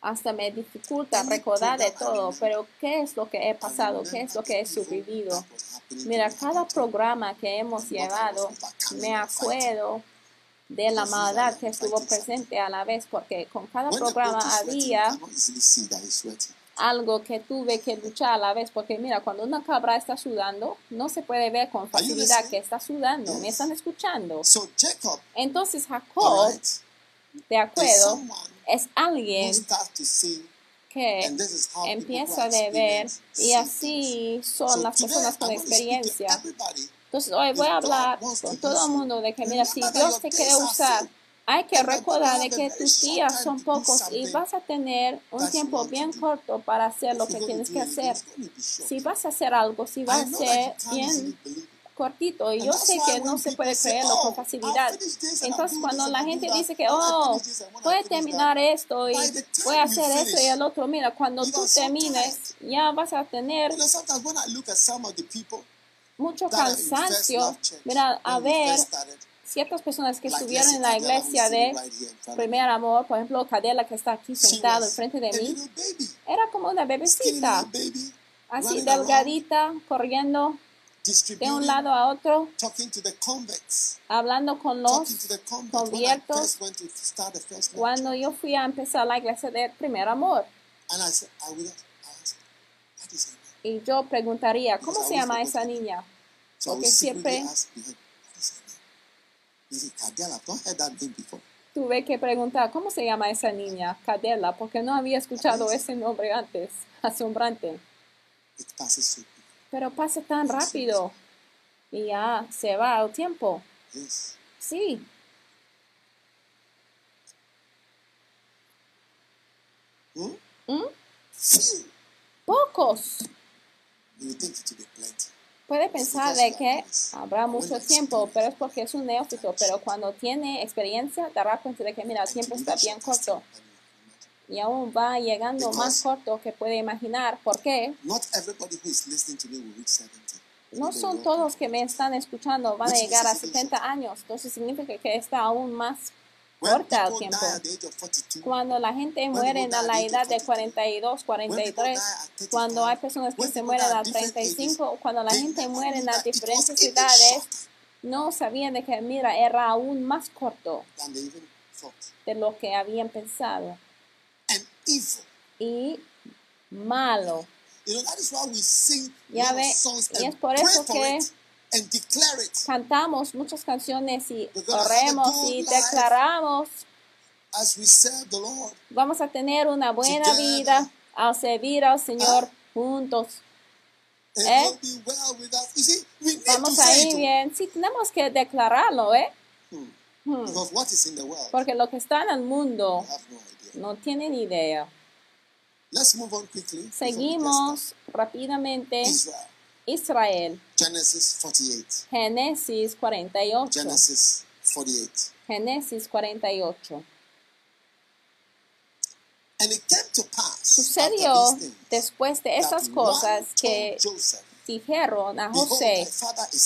Hasta me dificulta recordar de todo, pero ¿qué es lo que he pasado? ¿Qué es lo que he sobrevivido? Mira, cada programa que hemos llevado, me acuerdo de la maldad que estuvo presente a la vez, porque con cada programa había algo que tuve que luchar a la vez, porque mira, cuando una cabra está sudando, no se puede ver con facilidad que está sudando. ¿Me están escuchando? Entonces Jacob, de acuerdo, es alguien que empieza a ver y así son So las personas con experiencia. Entonces hoy voy a hablar con todo el mundo de que mira, si Dios te quiere usar. Hay que recordar de que tus días son pocos y vas a tener un tiempo bien corto para hacer lo que tienes que hacer. Si vas a hacer algo, si va I a ser bien. Cortito. Y yo sé que no se puede creerlo "Oh, con facilidad. Entonces do cuando la gente dice que, oh, voy a terminar that", esto y voy a hacer esto y el otro, mira, cuando tú termines, ya vas a tener mucho cansancio. Mira, a ver ciertas personas que estuvieron en la iglesia de Primer Amor, por ejemplo, Cadela que está aquí sentado enfrente de mí, era como una bebecita, así delgadita, corriendo de un lado a otro, hablando con los conviertos cuando yo fui a empezar la iglesia de Primer Amor. Y yo preguntaría, ¿cómo se llama esa niña? Porque siempre tuve que preguntar, ¿cómo se llama esa niña? Cadela, porque no había escuchado ese nombre antes. Asombrante. Pero pasa tan rápido y ya se va el tiempo. Sí? ¿Mm? Phew! pocos. Puede pensar de que habrá mucho tiempo, pero es porque es un neófito. Pero cuando tiene experiencia, dará cuenta de que, mira, el tiempo está bien corto. Y aún va llegando más corto que puede imaginar. ¿Por qué? Not everybody who is listening to me will reach 70. No son todos que me están escuchando van a llegar a 70 años. Entonces significa que está aún más corta el tiempo. die at the age of 42, Cuando la gente muere a la edad de 42, 43, cuando hay personas que se mueren a 35, cuando la gente muere en las diferentes edades, no sabían de que, mira, era aún más corto de lo que habían pensado. Evil. Y malo. You know, that is why we sing Ya ve, songs y es por eso que it and declare it cantamos muchas canciones y oremos y declaramos, as we serve the Lord. vamos a tener una buena Together. vida al servir al Señor juntos. Eh? see, Vamos a ir bien. Sí, tenemos que declararlo, ¿eh? Hmm. Hmm. What is in the world, Porque lo que está en el mundo no. No tienen idea. Let's move on quickly. Seguimos rápidamente. Israel. Israel. Genesis 48. Génesis 48. Genesis 48. Génesis 48. And it came to pass Sucedió things después de one cosas que Joseph, dijeron a José,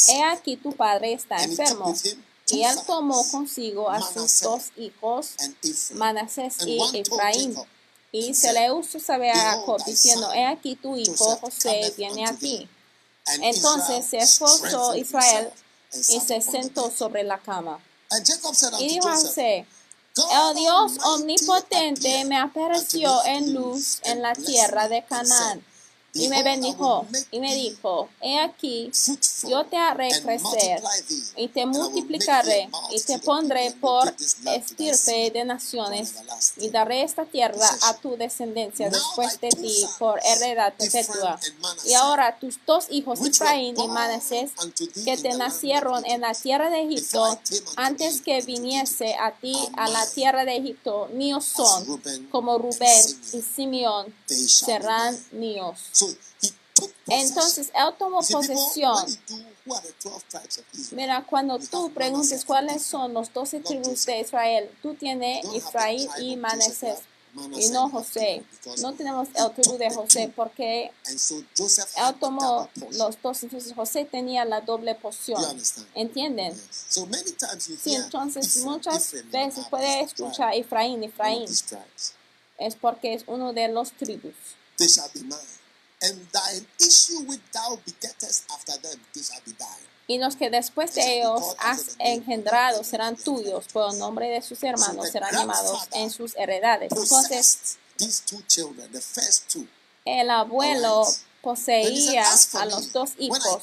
he aquí tu padre está enfermo. Y él tomó consigo a sus dos hijos. Manasés y Efraín. Y se le hizo saber a Jacob diciendo, he aquí tu hijo José viene a ti. Entonces se esforzó Israel y se sentó sobre la cama. Y dijo a José, el Dios Almighty omnipotente me apareció en luz en la tierra de Canaán. Y me bendijo y me dijo, he aquí, yo te haré crecer y te multiplicaré y te pondré por estirpe de naciones y daré esta tierra a tu descendencia después de ti por heredad perpetua. Y ahora tus dos hijos, Efraín y Manasés, que te nacieron en la tierra de Egipto, antes que viniese a ti a la tierra de Egipto, míos son, como Rubén y Simeón serán míos. Entonces él tomó posesión. when you do, who are the 12 tribes of Israel? Mira, cuando tú preguntes cuáles son los doce tribus de Israel, tú tienes Efraín y Manasés y no José. No tenemos el tribu de José porque él tomó los dos. Entonces José tenía la doble porción. ¿Entienden? Sí, entonces muchas veces puede escuchar Efraín, Efraín. Es porque es uno de los tribus. And thine issue which thou begettest after them, they shall be thine. Y los que después de ellos has engendrado serán tuyos, por el nombre de sus hermanos serán llamados en sus heredades. Entonces, Possessed these two children, the first two. el abuelo poseía a los dos hijos.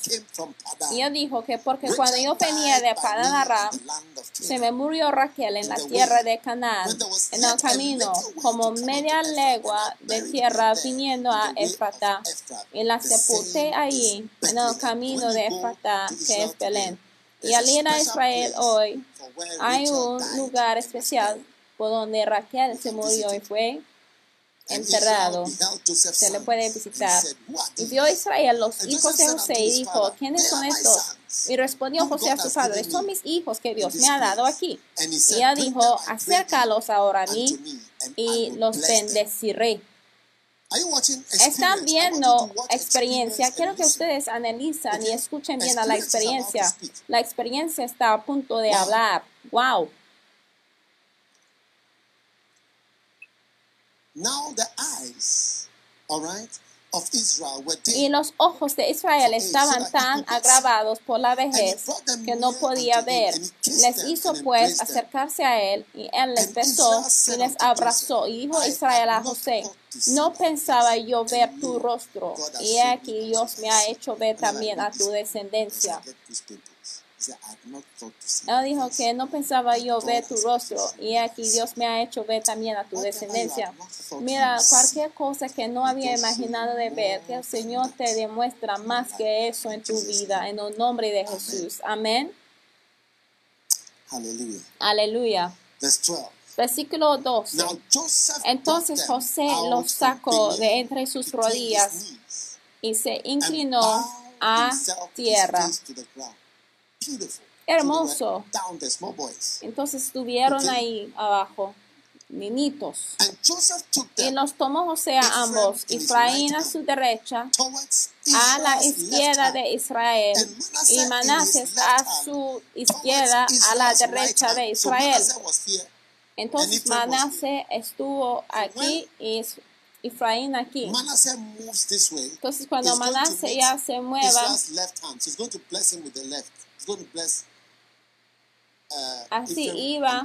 Y él dijo que porque cuando yo venía de Padan Aram, se me murió Raquel en la tierra de Canaán, en el a camino, como media legua de tierra viniendo in a Efrata, y la sepulté allí, en el camino de Efrata, que es Belén. Y allí en Israel hoy hay un lugar especial por donde Raquel se murió y fue enterrado. Se le puede visitar. Y vio a Israel los hijos de José y dijo, ¿quiénes son estos? Y respondió José a su padre, son mis hijos que Dios me ha dado aquí. Y ella dijo, acércalos ahora a mí y los bendeciré. Están viendo experiencia. Quiero que ustedes analizan y escuchen bien a la experiencia. La experiencia está a punto de hablar. Wow. Now the eyes, all right, of Israel were dim. Y los ojos de Israel estaban tan agravados por la vejez que no podía ver. Les hizo pues acercarse a él y él les besó y les abrazó. Y dijo Israel a José, no pensaba yo ver tu rostro y aquí Dios me ha hecho ver también a tu descendencia. Él dijo que no pensaba yo ver tu rostro y aquí Dios me ha hecho ver también a tu descendencia. Mira, cualquier cosa que no había imaginado de ver, que el Señor te demuestra más que eso en tu vida, en el nombre de Jesús. Amén. Aleluya. Verse 12. Versículo 12. Now Joseph Entonces José los sacó de entre sus rodillas y se inclinó a tierra. Hermoso. Entonces estuvieron ahí abajo, niñitos. And Joseph took Y them los tomó José a ambos, Efraín a su derecha, a la izquierda de Israel, y Manases a su izquierda, a la derecha de Israel. Entonces Manase estuvo aquí y Efraín aquí. Entonces cuando He's going to Manase meet ya se mueva, Uh, Así iba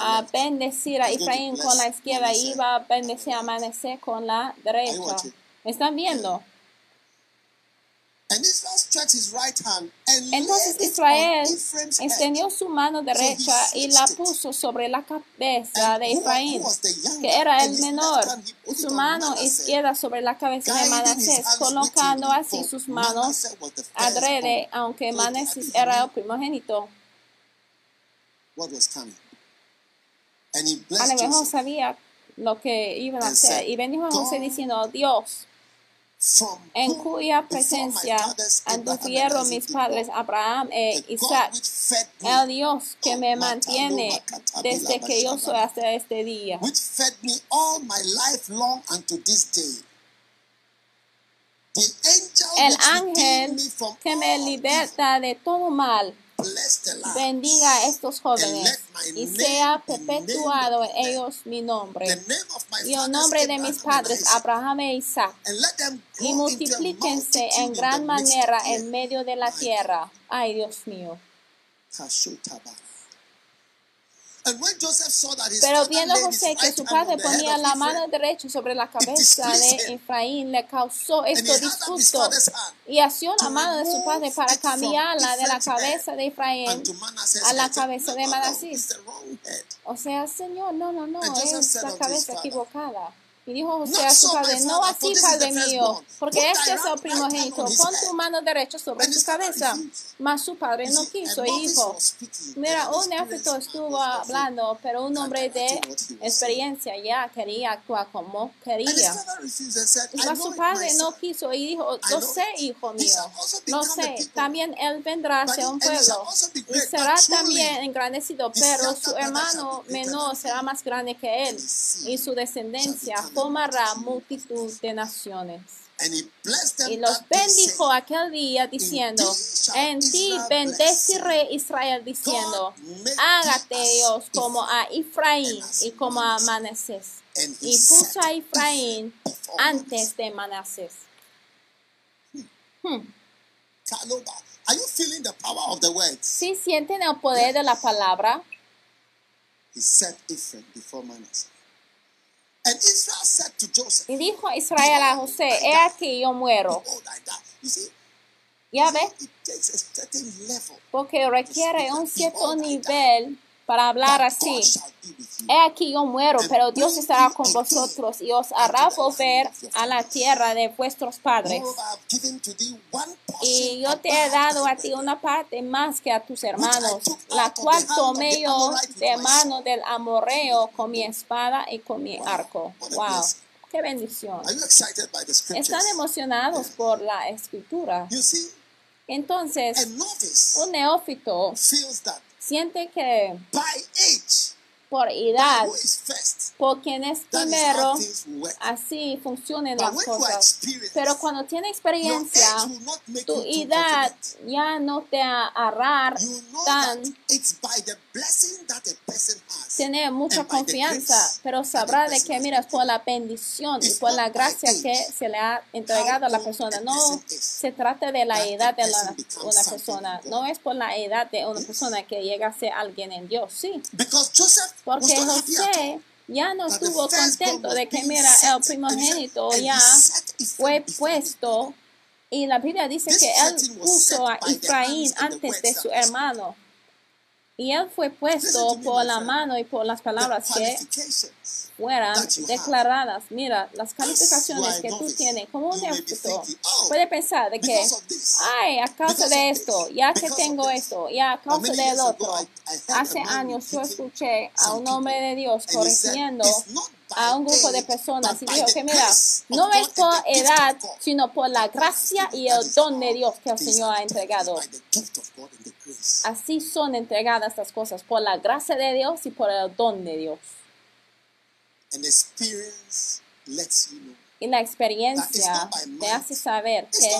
a bendecir a Efraín con la izquierda, iba a bendecir a Manase con la derecha. ¿Están viendo? And Israel stretched his right hand and Entonces Israel extendió su mano derecha y la puso sobre la cabeza de Efraín, que era el menor, y su mano izquierda sobre la cabeza de Manasés, colocando así sus manos adrede, aunque Manasés era el primogénito. A lo mejor sabía lo que iban a hacer. Y bendijo a José diciendo, Dios, en cuya presencia anduvieron mis padres Abraham e Isaac, el Dios que me mantiene desde que yo soy hasta este día. which fed me all my life long unto this day. The angel El ángel que me liberta de todo mal, bendiga a estos jóvenes y sea perpetuado en ellos mi nombre. Y el nombre de mis padres Abraham e Isaac. Y multiplíquense en gran manera en medio de la tierra. Ay, Dios mío. Kashutabara. And when Joseph saw that his Pero viendo José que su padre ponía la mano derecha sobre la cabeza de Efraín, le causó his disgusto y asió la mano de su padre para cambiarla de la cabeza de Efraín a la cabeza de Manasés. O sea, Señor, no, no, no, es la cabeza equivocada. Y dijo José a su padre, no así, padre mío, porque este es el primogénito, pon tu mano derecha sobre su father cabeza. Mas su padre no quiso, y dijo, Mira, un neófito estuvo hablando, pero un hombre de experiencia ya quería actuar como quería. Mas su padre no quiso y dijo, lo sé, hijo mío, lo sé. También él vendrá hacia un pueblo y será también engrandecido, pero su hermano menor será más grande que él y su descendencia of multitud de naciones. Y los bendijo aquel día diciendo, en ti bendeciré Israel diciendo, hágate Dios como a Efraín y como a. Manasés. Y puso a Efraín antes de Manasés. Kaloba. Are you feeling the power of the words? Si sienten el poder de la palabra, He set Ephraim before Manasseh. And Israel said to Joseph, y dijo Israel a José, he aquí yo muero. Ya level. porque requiere un cierto nivel para hablar así. He aquí yo muero, pero Dios estará con vosotros y os hará volver a la tierra de vuestros padres. Y yo te he dado a ti una parte más que a tus hermanos, la cual tomé yo de mano del amorreo con mi espada y con mi arco. Wow, qué bendición. Are you excited by the scriptures? Están emocionados por la escritura. You see, a Entonces, un neófito siente que by age, por edad, por quien es primero, así funcionan las cosas. Pero cuando tiene experiencia, tu edad ya no te hará tan that it's by the blessing that a person has. tener mucha confianza, pero sabrá de que been por la bendición y por la gracia que se le ha entregado a la persona. No se trata de la edad de la, una persona, no es por la edad de una persona que llega a ser alguien en Dios, sí, Because Joseph porque. José ya no estuvo contento de que mira el primogénito ya fue puesto y la Biblia dice que él puso a Efraín antes de su hermano. Y él fue puesto por la mano y por las The palabras que fueran declaradas. Mira, las As calificaciones que tú tienes como un neófito. Puede pensar de que, ay, a causa de esto, ya que tengo esto, ya a causa del otro. Hace años yo escuché a un hombre de Dios corrigiendo "It's not by a un grupo de personas y dijo que mira, no es por edad, sino por la gracia y el don de Dios que el Señor ha entregado. Así son entregadas estas cosas, por la gracia de Dios y por el don de Dios. And experience lets you know. Y la experiencia te hace saber que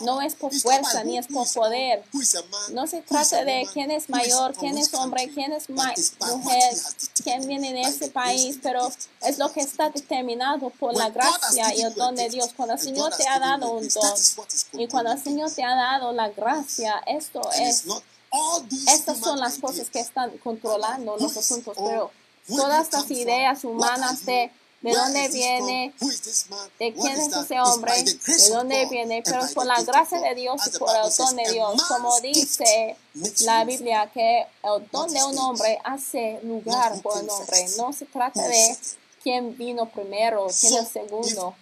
no es por fuerza ni es por is poder. No se trata de quién es mayor, quién es hombre, quién es mujer, quién determined viene de ese país, and the pero es lo que está determinado por la gracia y el don de Dios. Cuando el Señor te ha dado un don y cuando el controlling Señor te ha dado la gracia, esto es estas son las cosas que están controlando los asuntos, pero todas from, ideas humanas de de dónde viene, de quién es ese hombre, de dónde viene, pero por la gracia de Dios y por el don de Dios, como dice la Biblia, que el don de un hombre hace lugar por el hombre. No se trata de quién vino primero, quién es segundo.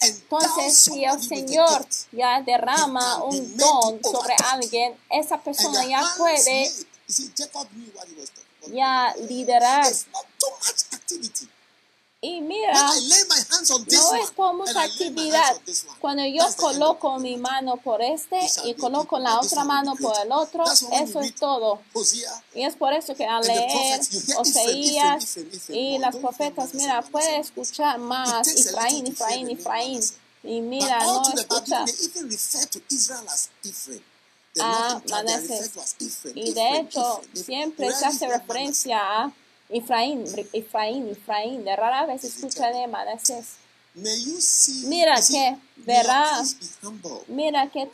Entonces, si el Señor ya derrama un don sobre alguien, esa persona ya puede ya liderar. Y mira, I lay my hands on this no es my hands actividad. Cuando yo coloco mi mano por este y coloco la otra mano por el otro, eso es todo. Y es por eso que al leer Oseías y las profetas, mira, puede escuchar más Efraín, Efraín, Efraín. Y mira, no escucha Babylon, they even refer to Israel as Ephraim. The a northern tribe, they are Manasseh. referred to as Ephraim. Y de hecho, siempre se hace referencia a Efraín, Efraín, Efraín. De rara vez escucha de Manasés. Mira que verá, mira que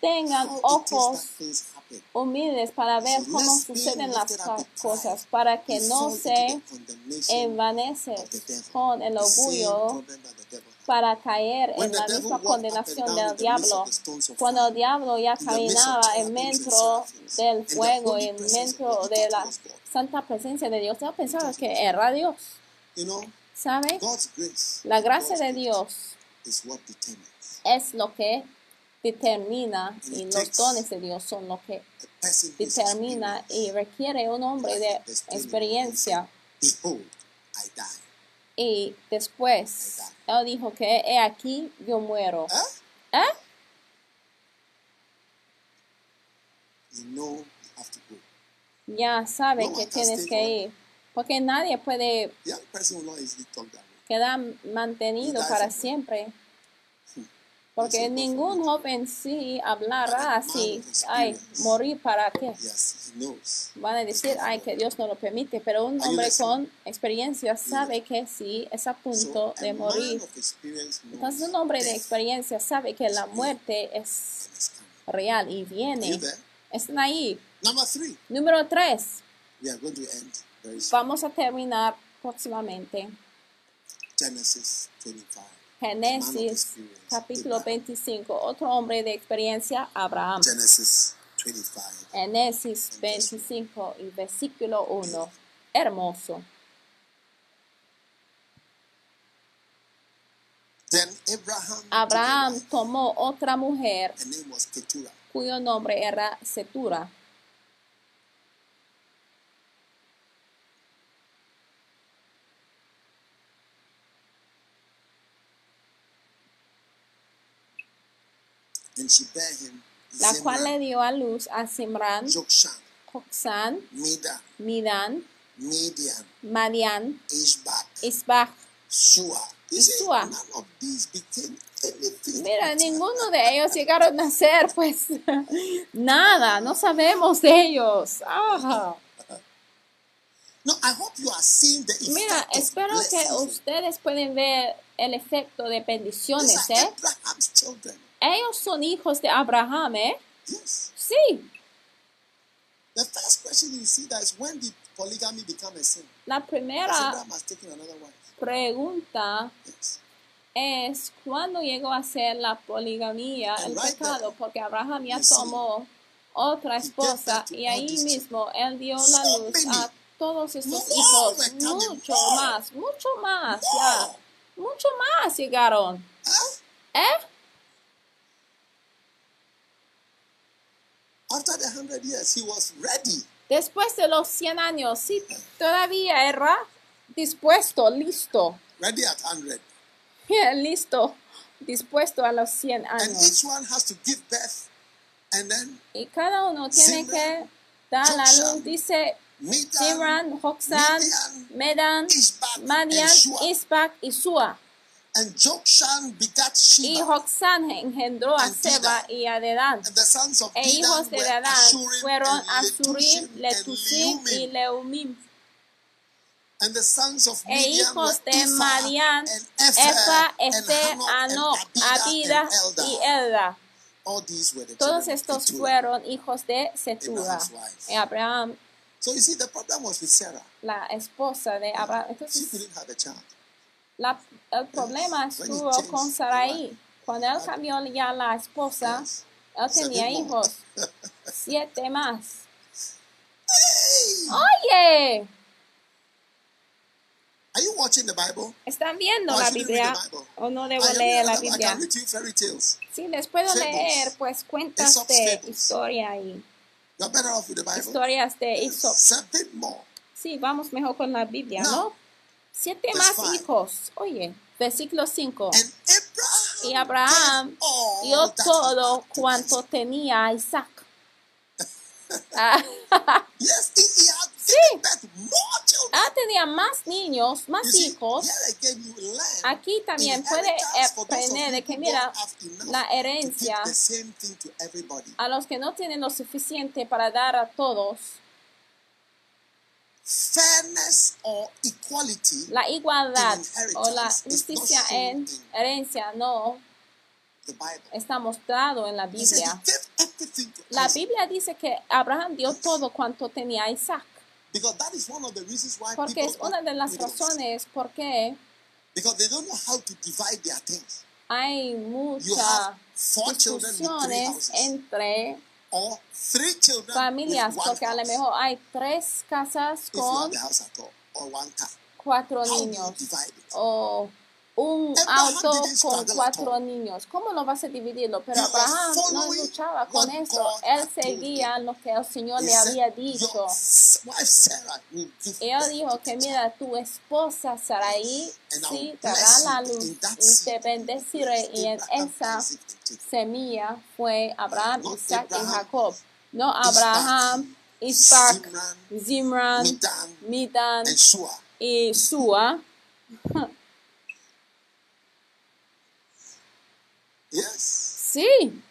tengan ojos humildes para ver cómo suceden las cosas, para que no se the condemnation envanece of the devil. con el orgullo para caer en la misma condenación del diablo. Cuando el diablo ya caminaba en seraphims, del fuego, en he de thought santa presencia de Dios, yo pensaba que era Dios. ¿Sabe? La gracia de Dios es lo que determina y los dones de Dios son lo que determina y requiere un hombre de experiencia. Y después, él dijo que he aquí yo muero. Huh? ¿Eh? You know you have to go. Ya sabe No que tienes que ir. Porque nadie puede quedar mantenido para siempre. Hmm. Porque ningún joven sí hablará así, ay, morir para qué. Van a decir, ay, que Dios no lo permite, pero un hombre con experiencia sabe que sí es a punto de morir. Entonces un hombre de experiencia sabe que la muerte es real y viene. Están ahí. Number three, Número 3. we are going to end very soon. Vamos a terminar próximamente. Genesis 25. A man of Génesis capítulo Abraham. 25. Otro hombre de experiencia, Abraham. Genesis 25. Génesis 25 y versículo 1. Hermoso. Then Abraham, Abraham tomó otra mujer cuyo nombre era Setura. And she bare him la cual le dio a luz a Simran, Medan, Midan, Midian, Madian, Isbach. Shua. Anything. Mira, ninguno de ellos llegaron a ser, pues, nada, no sabemos de ellos. Ah. No, I hope you are seeing the effect Mira, espero que ustedes pueden ver el efecto de bendiciones, ¿eh? Ellos son hijos de Abraham, ¿eh? Yes. Sí. The first question you see that is when did polygamy become a sin? La primera has taken another wife. pregunta Yes. es cuándo llegó a ser la poligamia el And right pecado, there, porque Abraham ya tomó otra esposa y ahí mismo él dio la So luz many. a todos estos More hijos, mucho more. más, mucho más, ya, mucho más llegaron, Huh? ¿eh? After the hundred years, he was ready. Después de los 100 años, sí, todavía era dispuesto, listo, Ready at hundred. listo, dispuesto a los 100 And años. each one has to give birth. And then Y cada uno tiene Zimran, que dar la luz, dice Midian, Simran, Joxán, Midian, Medan, Ishbak, Madian, and. Isbak y Sua. And Jokshan begat Y Sheba. Joxán engendró a Seba y a Dedán. And the sons of E hijos de Dedán fueron Asurim, Letusim y Leumim. And the sons of E hijos de and Efa, Anok, and Abida y. Elda. All these were the Todos estos fueron hijos de Setura. Y Abraham, So you see, the problem was with Sarah. la esposa de Abraham. She Entonces, couldn't have a child. La- el problema estuvo con Sarai. Cuando él cambió ya la esposa, él tenía hijos. Siete más. Oye, Are you watching the Bible? ¿están viendo Oh, I la Biblia? ¿O no I, debo am- leer la I Biblia? can read you fairy tales. Sí, les puedo Fables. leer pues cuentas de historia y You're better off with the Bible. historias de Aesop. More. Sí, vamos mejor con la Biblia, No. ¿no? Siete más five. hijos. Oye, versículo 5. And Abraham, Y Abraham dio todo cuanto tenía Isaac. Ah, Yes, he, he had Sí. Ah, tenía más niños, más see, hijos. Aquí también puede aprender que, mira, la herencia a los que no tienen lo suficiente para dar a todos, Fairness or equality, la igualdad o la justicia en herencia no the Bible. está mostrado en la Biblia. La. Biblia dice que Abraham dio todo cuanto tenía a Isaac, Because that is one of the reasons why porque es una de las razones por qué Because they don't know how to divide their things. hay muchas discusiones entre familias, porque a lo mejor hay tres casas con cuatro niños o un auto con cuatro niños. ¿Cómo lo vas a dividirlo? Pero Abraham no luchaba con eso. Él seguía lo que el Señor le había dicho. Y él dijo que mira, tu esposa Sarai sí te dará la luz y te bendeciré. Y en esa semilla fue Abraham, Isaac y Jacob. No Abraham, Isaac, Zimran, Midan, and Shua. y Sua. Yes. Sí,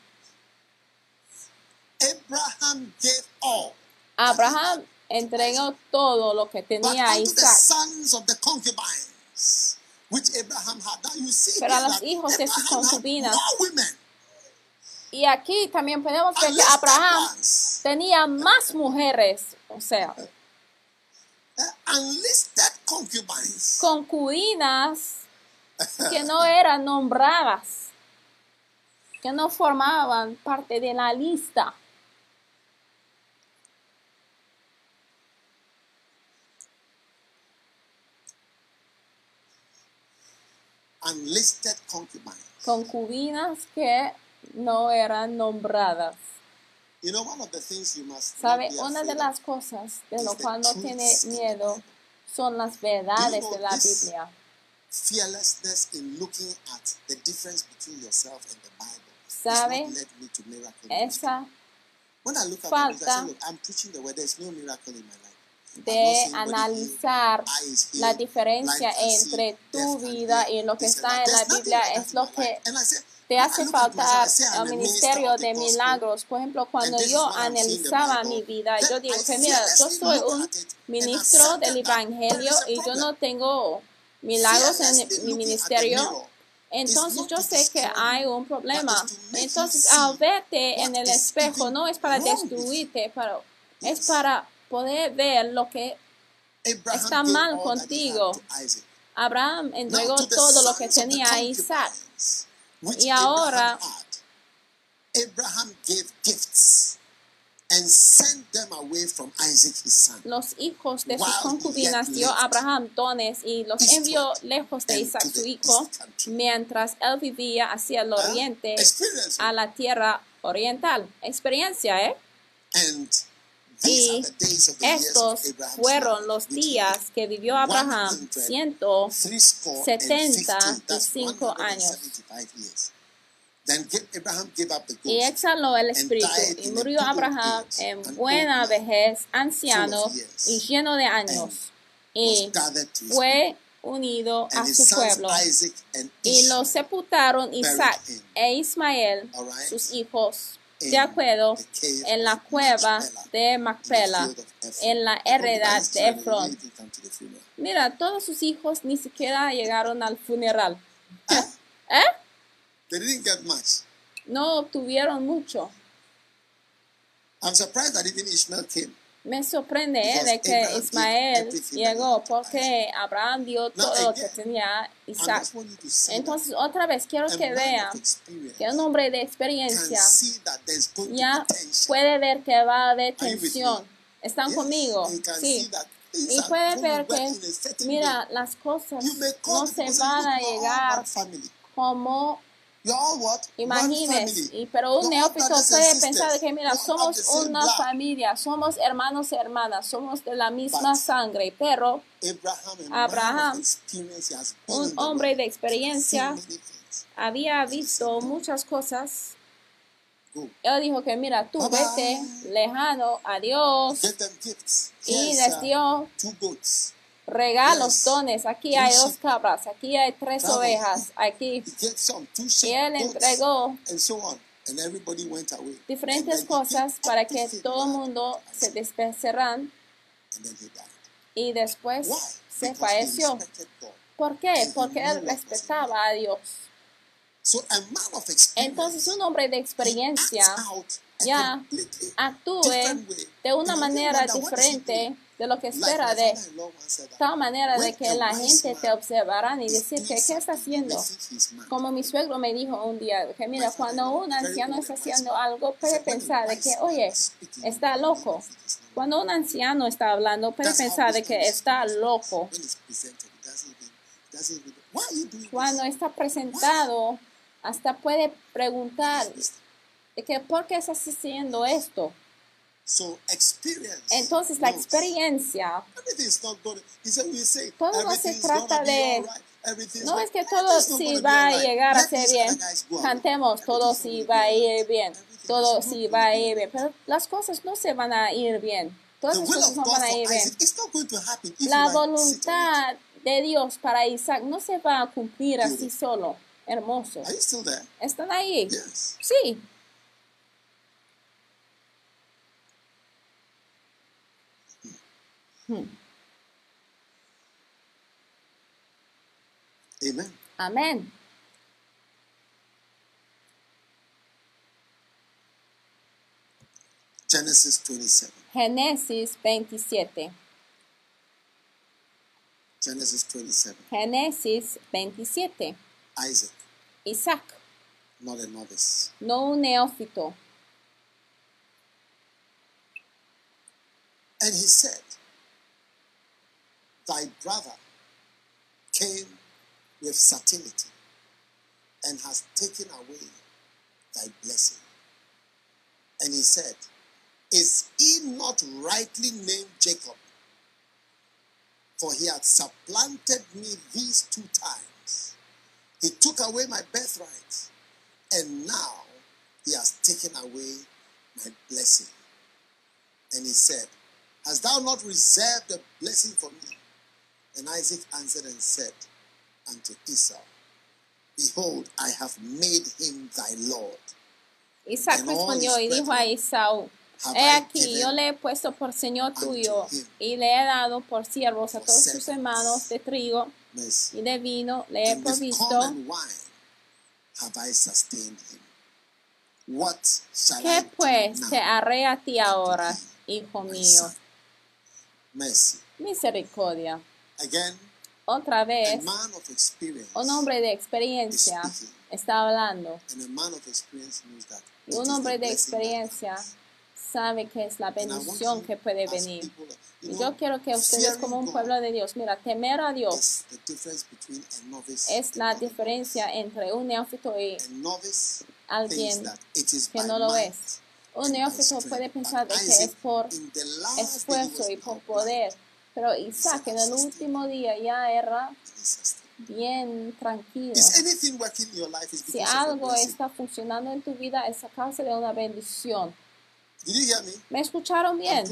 Abraham gave all. Abraham entregó todo lo que tenía a Isaac. sons of the concubines, which Abraham had. Now you see Pero a los hijos de sus concubinas. Y aquí también podemos ver que Abraham tenía más mujeres, o sea, Uh, concubinas que no eran nombradas, que no formaban parte de la lista. Unlisted concubines. Concubinas que no eran nombradas. You know, one of the things you must ¿Sabe? Una de las cosas de lo cual no tiene miedo son las verdades de la Biblia. Fearlessness in looking at the difference between yourself and the Bible. ¿Sabe? Esa When I look at my Bible, I say, falta look, I'm preaching the word. There's no miracle in my life. de analizar la diferencia entre tu vida y lo que está en la Biblia es lo que te hace faltar el ministerio de milagros. Por ejemplo, cuando yo analizaba mi vida, yo que mira, yo soy un ministro del Evangelio y yo no tengo milagros en mi ministerio. Entonces yo sé que hay un problema. Entonces al verte en el espejo no es para destruirte, pero es para poder ver lo que está mal contigo. Abraham entregó todo lo que tenía a Isaac. Y ahora Abraham gave gifts and sent them away from Isaac his son. los hijos de sus concubinas dio Abraham dones y los envió lejos de Isaac su hijo, mientras él vivía hacia el oriente a la tierra oriental. Experiencia, ¿eh? And Y estos fueron los días que vivió Abraham, ciento threescore and setenta fifteen, y that's cinco años. Y exhaló el espíritu, y murió Abraham en buena vejez, anciano y lleno de años, y fue unido a su pueblo. Y lo sepultaron Isaac e Ismael, sus hijos, de acuerdo en la cueva de Macpela, en la heredad de funeral. Mira, todos sus hijos ni siquiera llegaron al funeral. Huh? ¿Eh? They didn't get much. No obtuvieron mucho. I'm surprised that even Ishmael came. Me sorprende eh, de que Abraham Ismael llegó porque Abraham dio Now, todo lo que tenía Isaac. Entonces, otra vez quiero que vean que un hombre de experiencia ya puede ver que va a haber tensión. ¿Están Yes, conmigo? Sí. Y puede ver que, mira, las cosas no se van a "Look, you're all llegar como Y, pero un neófito puede pensar de que, mira, somos una familia, somos hermanos y hermanas, somos de la misma sangre, pero Abraham, un hombre de experiencia, había visto muchas cosas. Él dijo que, mira, tú vete lejano a Dios y les dio. Regalos, dones. Aquí hay dos cabras, aquí hay tres ovejas, aquí. Y él entregó diferentes cosas para que todo el mundo se died. y después se falleció. ¿Por qué? Porque él respetaba a Dios. Entonces un hombre de experiencia ya actúe de una manera diferente? De lo que espera de tal manera de que la gente te observarán y is decir doing que qué está haciendo. Como mi suegro me dijo un día, que mira, cuando un anciano está haciendo algo, puede pensar de que, oye, está loco. Cuando un anciano está hablando, puede pensar de que está loco. Cuando está presentado, hasta puede preguntar de que, ¿por qué estás haciendo esto? So experience. Entonces la experiencia Todo no se trata de- no es que todo sí be va a llegar a ser bien. Cantemos, todo sí gonna va a ir bien. Todo sí not va a ir bien. Pero las cosas no se van a ir bien. Todas las cosas no van a ir bien. La voluntad de Dios para Isaac no se va a cumplir así solo. Hermoso. ¿Están ahí? Yes. Sí. Amen. Amén. Genesis 27. Génesis 27. Genesis 27. Génesis 27. Isaac, Isaac, not a novice. no un neófito. And he said, Thy brother came with subtlety. and has taken away thy blessing. And he said, Is he not rightly named Jacob? For he had supplanted me these two times. He took away my birthright, and now he has taken away my blessing. And he said, Hast thou not reserved a blessing for me? And Isaac answered and said unto Esau, Behold, I have made him thy Lord. Isaac And respondió y dijo a Have He aquí, yo le he puesto por Señor tuyo y le he dado por siervos a todos sus hermanos de trigo y de vino, le he provisto. ¿Qué pues te haré a ti ahora, hijo mío? Misericordia. Again, Otra vez, un hombre de experiencia está hablando And a man of experience knows that. y un hombre de experiencia sabe que es la bendición que puede venir. Y yo quiero que ustedes como un pueblo de Dios, mira, temer a Dios es la diferencia entre un neófito y alguien que no lo es. Un neófito puede pensar de que es por esfuerzo y por poder. Pero Isaac en el último día ya era bien tranquilo. Si algo está funcionando en tu vida es a causa de una bendición. Me? ¿Me escucharon bien?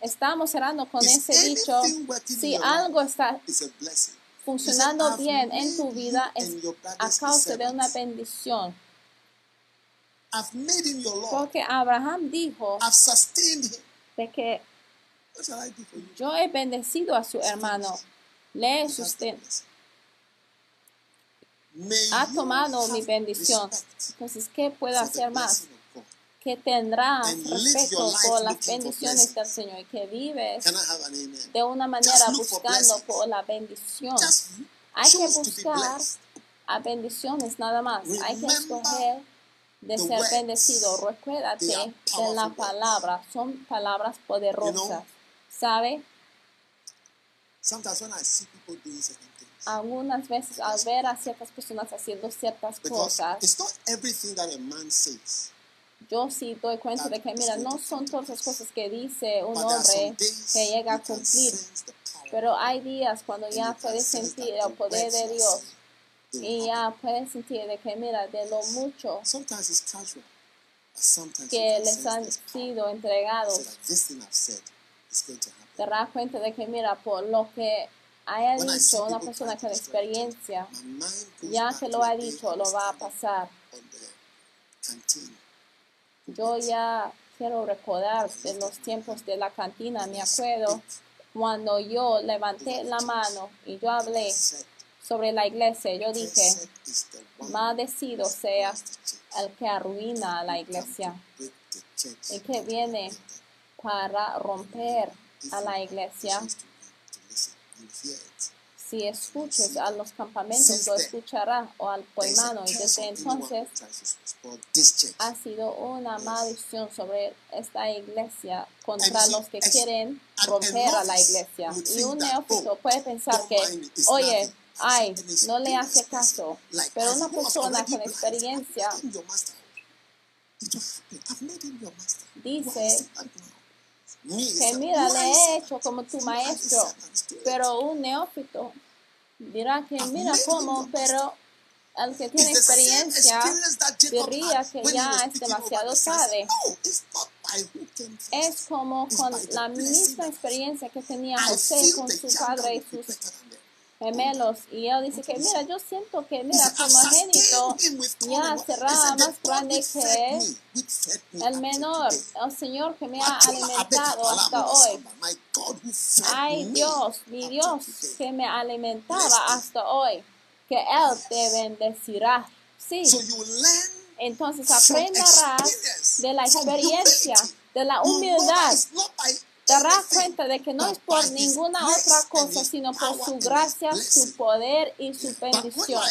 Estamos cerrando con ese dicho. Si algo está funcionando bien "I've en tu vida es a causa de una bendición. Porque Abraham dijo de que yo he bendecido a su hermano, le he You have the susten- blessing. May ha tomado mi bendición. Entonces, ¿qué puedo hacer más? Que tendrás respeto por las bendiciones del. Señor y que vives de una manera buscando por la bendición. Hay que buscar a bendiciones nada más. Hay que escoger de ser bendecido. Recuérdate de la palabra. Son palabras poderosas. ¿Sabe? Sometimes when I see people doing certain things, Algunas veces al ver a ciertas personas haciendo ciertas because cosas, it's not everything that a man says, yo sí doy cuenta de que, mira, no son todas las cosas que dice un hombre que llega a cumplir. Pero hay días cuando and ya puedes sentir el poder de Dios y ya puedes sentir de que, mira, de lo mucho Sometimes it's casual, but sometimes que les han sido entregados, te das cuenta de que, mira, por lo que haya dicho una persona con experiencia, ya que lo ha dicho, lo va a pasar. Yo ya quiero recordar de los tiempos de la cantina, me acuerdo cuando yo levanté la mano y yo hablé sobre la iglesia, yo dije, maldecido sea el que arruina a la iglesia y que viene para romper a la iglesia. Si escuches a los campamentos, lo escuchará o al hermano. Y desde entonces ha sido una maldición sobre esta iglesia contra los que quieren romper a la iglesia. Y un neófito puede pensar que, oye, ay, no le hace caso. Pero una persona con experiencia dice que mira, le he hecho como tu maestro, pero un neófito. Dirá que mira cómo, pero el que tiene experiencia diría que ya es demasiado tarde. Es como con la misma experiencia que tenía José con su padre y sus gemelos. Y él dice que, mira, yo siento que, mira, primogénito ya será más grande que él, el menor, el Señor que me ha alimentado hasta hoy. Ay Dios, mi Dios, que me alimentaba hasta hoy, que Él te bendecirá. Sí, entonces aprenderás de la experiencia, de la humildad. Anything cuenta de que no es por ninguna otra cosa, sino por su gracia, su poder y su bendición.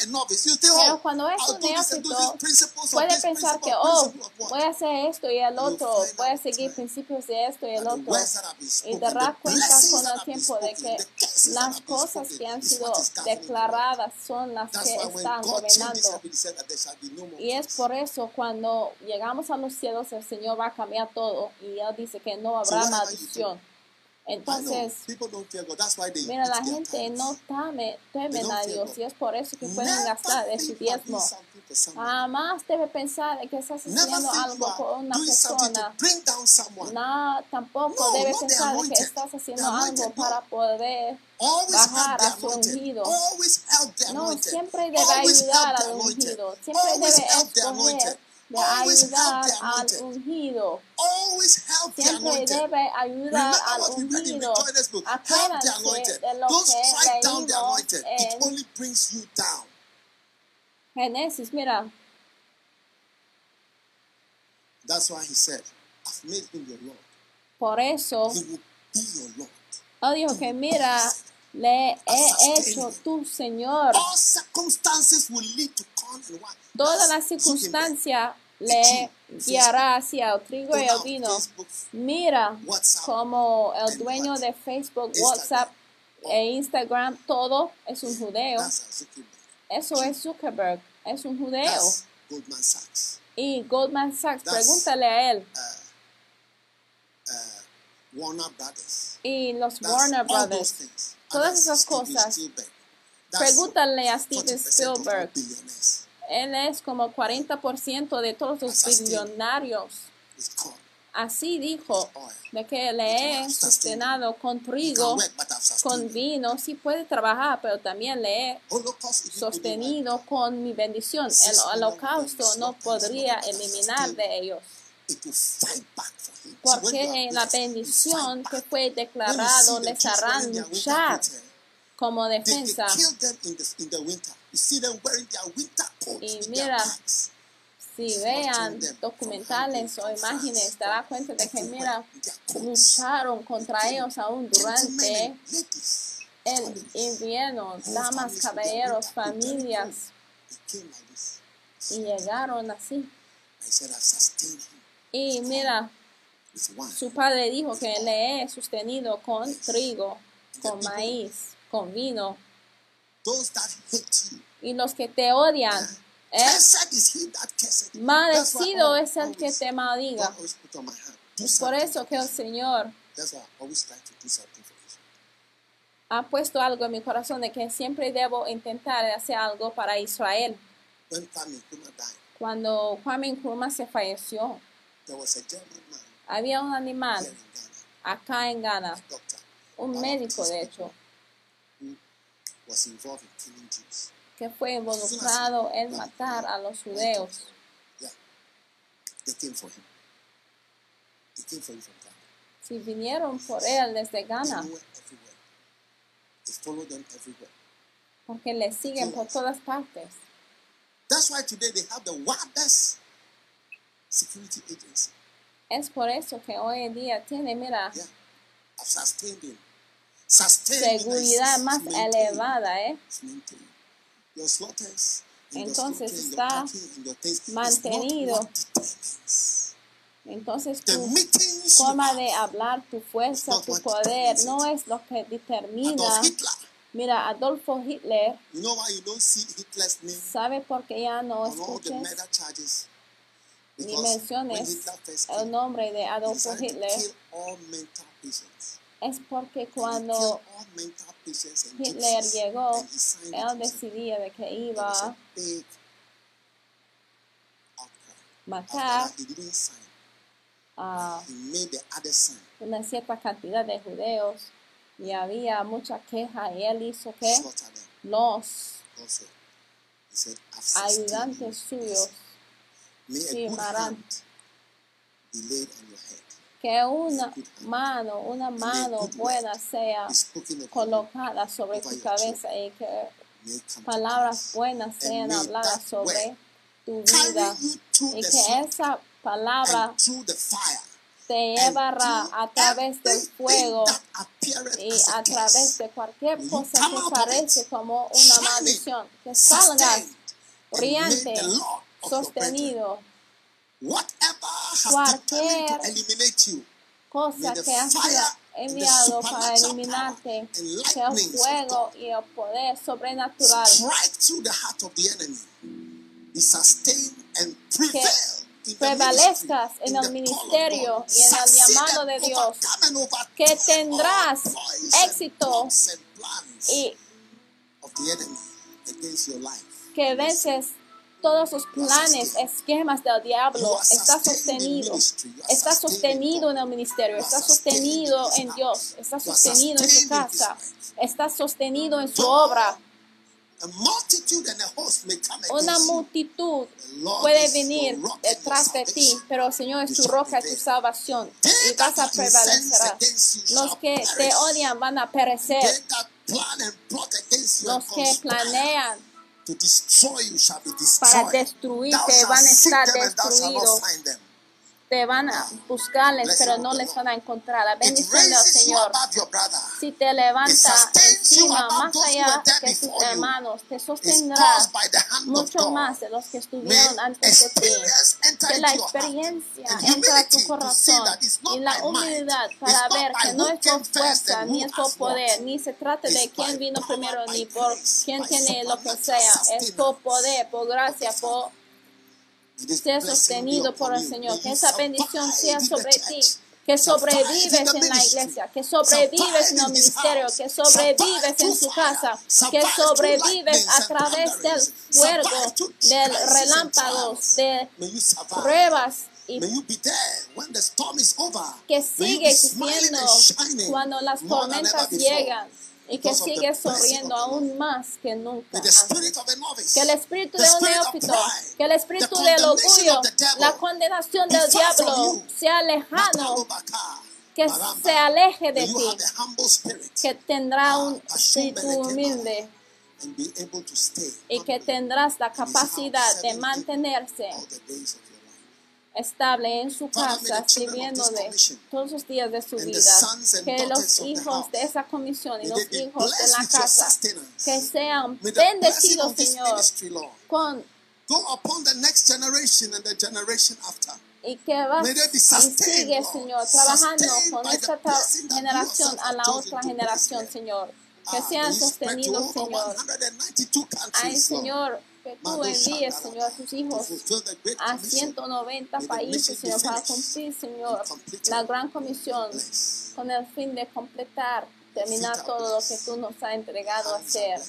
Pero cuando es un neófito, Puede pensar que, oh, voy a hacer esto y el otro, voy a seguir principios de esto y el otro. Y the cuenta con el tiempo de que las cosas que han sido declaradas son las que están gobernando. Y es por eso cuando llegamos a los cielos el Señor va a cambiar todo y Él dice que no habrá maldición. Entonces, mira, la gente no teme, temen a Dios y es por eso que pueden gastar de su diezmo. Jamás debe pensar de que estás haciendo algo por una persona. No, tampoco debe pensar de que estás haciendo algo para poder bajar a su ungido. No, siempre debe ayudar al ungido. Siempre debe escoger. De Always help ayudar al anointed. ungido. Always help the Siempre anointed. debe ayudar Remember al what we read in ungido. Rejoice book. Help the Acuérdense anointed. de lo Don't que strike down the leímos anointed. It en only brings you down. Génesis. Mira, That's why he said, I've made him your Lord. por eso He will be your Lord. Él dijo que mira, le he hecho tu Señor. All circumstances will lead to corn and wine. Las Zuckerberg. circunstancias le guiará hacia el trigo y el vino. Mira como el dueño de Facebook, WhatsApp e Instagram, todo es un judeo. Eso es Zuckerberg, es un judeo. Y Goldman Sachs, pregúntale a él. Uh, Warner Brothers. Y los Warner Brothers. Todas esas cosas. Pregúntale a 40% Steven Spielberg. Él es como 40% de todos los billonarios. Así dijo, oil. de que le he sustenado con trigo, con vino, sí puede trabajar, pero también le he couldn't sostenido con mi bendición. El holocausto no podría eliminar de ellos, porque en la bendición que fue declarado les harán luchar eh, como defensa. Y mira. Si vean documentales o imágenes, te darás cuenta de que, mira, lucharon contra ellos aún durante el invierno, damas, caballeros, familias, y llegaron así. Y mira, su padre dijo que le he sostenido con trigo, con maíz, con vino. Y los que te odian, ¿eh? maldecido es el que te maldiga. Por eso que el Señor ha puesto algo en mi corazón de que siempre debo intentar hacer algo para Israel. Cuando Kwame Nkrumah se falleció, había un animal acá en Ghana, un médico de hecho, que fue involucrado en matar a los judeos. Si vinieron por él desde Ghana, porque le siguen por todas partes. That's why today they have the wildest security agency. Es por eso que hoy en día tiene, mira, Yeah. I've sustained him. Sustained seguridad más elevada, ¿eh? Maintained. Entonces está mantenido. Entonces tu forma de hablar, tu fuerza, tu poder, no es lo que determina. Mira, Adolfo Hitler, You know why you don't see Hitler's name ¿sabe por qué ya no charges? ni menciones el nombre de Adolfo Hitler? Es porque cuando Hitler llegó, él decidía de que iba a matar a una cierta cantidad de judeos. Y había mucha queja y él hizo que los ayudantes suyos May que una mano, una mano buena sea colocada sobre tu cabeza y que palabras buenas sean habladas sobre tu vida y que esa palabra te llevará a través del fuego y a través de cualquier cosa que parece como una maldición. Que salgas brillante, sostenido cualquier cosa que ha sido enviado para eliminarte, que el fuego y el poder sobrenatural que prevalezcas en el ministerio y en el llamado de Dios, que tendrás éxito y que vences todos sus planes, esquemas del diablo. Está sostenido. Está sostenido en el ministerio. Está sostenido en Dios. Está sostenido en su casa. Está sostenido en su obra. Una multitud puede venir detrás de ti, pero el Señor es tu roca, tu salvación, y vas a prevalecer. Los que te odian van a perecer. Los que planean to destroy you shall be destroyed. Para destruirte van a estar destruidos. te van a buscarles, pero no les van a encontrar. La bendición del Señor. Si te levanta encima, más allá que tus hermanos, te sostendrá mucho más de los que estuvieron antes de ti. Que la experiencia entre tu corazón y la humildad para ver que no es por fuerza ni es por poder, ni se trata de quién vino primero ni por quién tiene lo que sea. Es por poder, por gracia, por sea sostenido por el Señor, que esa bendición sea sobre ti que sobrevives en la iglesia, que sobrevives en el ministerio, que sobrevives en su casa, que sobrevives a través del fuego, del relámpago, de pruebas. Y que sigue existiendo cuando las tormentas llegan, y que sigue sonriendo aún más que nunca. Que el espíritu de un neófito, que el espíritu del orgullo, la condenación del diablo sea lejano, que se aleje de ti, que tendrá un espíritu humilde. Y que tendrás la capacidad de mantenerse estable en su casa sirviendo de todos los días de su vida. Que los hijos de esa comisión y los hijos de la casa que sean bendecidos, Señor, con Go upon the next generation and the generation after. y que va y sigue, Señor, trabajando con esta generación a la otra generación, Señor. Que sean sostenidos, Señor. Ay, Señor que tú envíes, Señor, a tus hijos a 190 países, Señor, para cumplir, Señor, la gran comisión con el fin de completar, terminar todo lo que tú nos has entregado a hacer.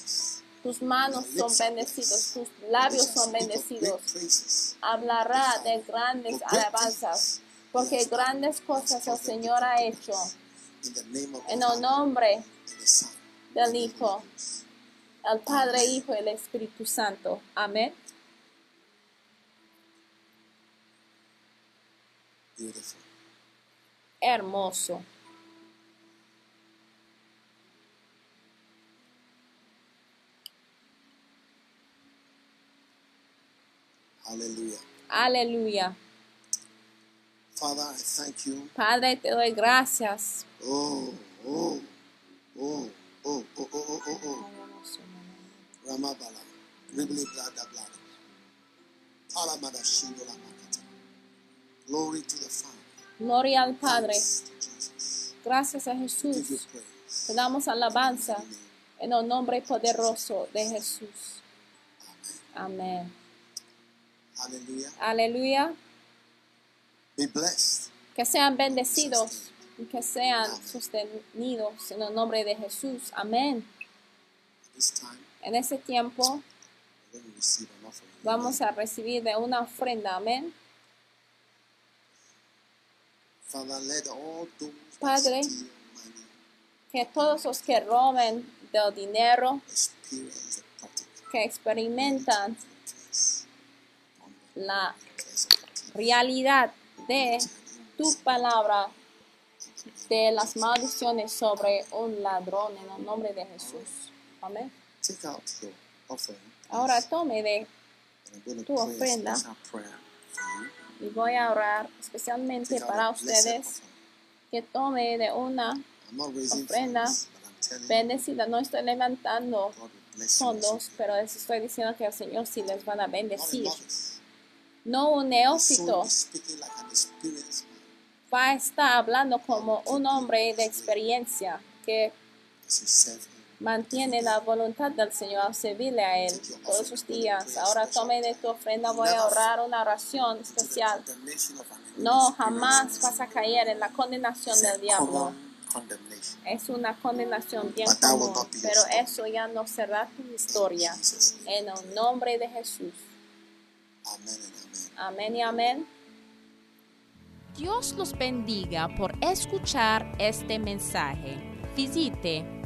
Tus manos son bendecidos, tus labios son bendecidos. Hablará de grandes alabanzas, porque grandes cosas el Señor ha hecho. En el nombre del Hijo al Padre, Hijo y el Espíritu Santo. Amén. Hermoso. Aleluya. Aleluya. Father, I thank you. Padre, te doy gracias. Oh, oh, oh, oh, oh, oh, oh, oh. Ramabala. Ribli blada blada. Palamada shindola makata. Glory to the Father. Gloria al Padre. Gracias a Jesús. Te damos alabanza en el nombre poderoso de Jesús. Amén. Hallelujah. Aleluya. Be blessed. Que sean bendecidos y que sean sostenidos en el nombre de Jesús. Amén. En ese tiempo vamos a recibir de una ofrenda. Amén. Padre, que todos los que roben del dinero, que experimentan la realidad de tu palabra, de las maldiciones sobre un ladrón, en el nombre de Jesús. Amén. Ahora tome de tu ofrenda y voy a orar especialmente para ustedes que tome de una ofrenda bendecida. No estoy levantando fondos, pero les estoy diciendo que el Señor sí les van a bendecir. No un neófito. va a estar hablando como un hombre de experiencia que Mantiene la voluntad del Señor servirle a Él todos sus días. Ahora tome de tu ofrenda, voy a orar una oración especial. No, jamás vas a caer en la condenación del diablo. Es una condenación bien común, pero eso ya no será tu historia. En el nombre de Jesús. Amen and amen. Amén y amén. Dios los bendiga por escuchar este mensaje. Visite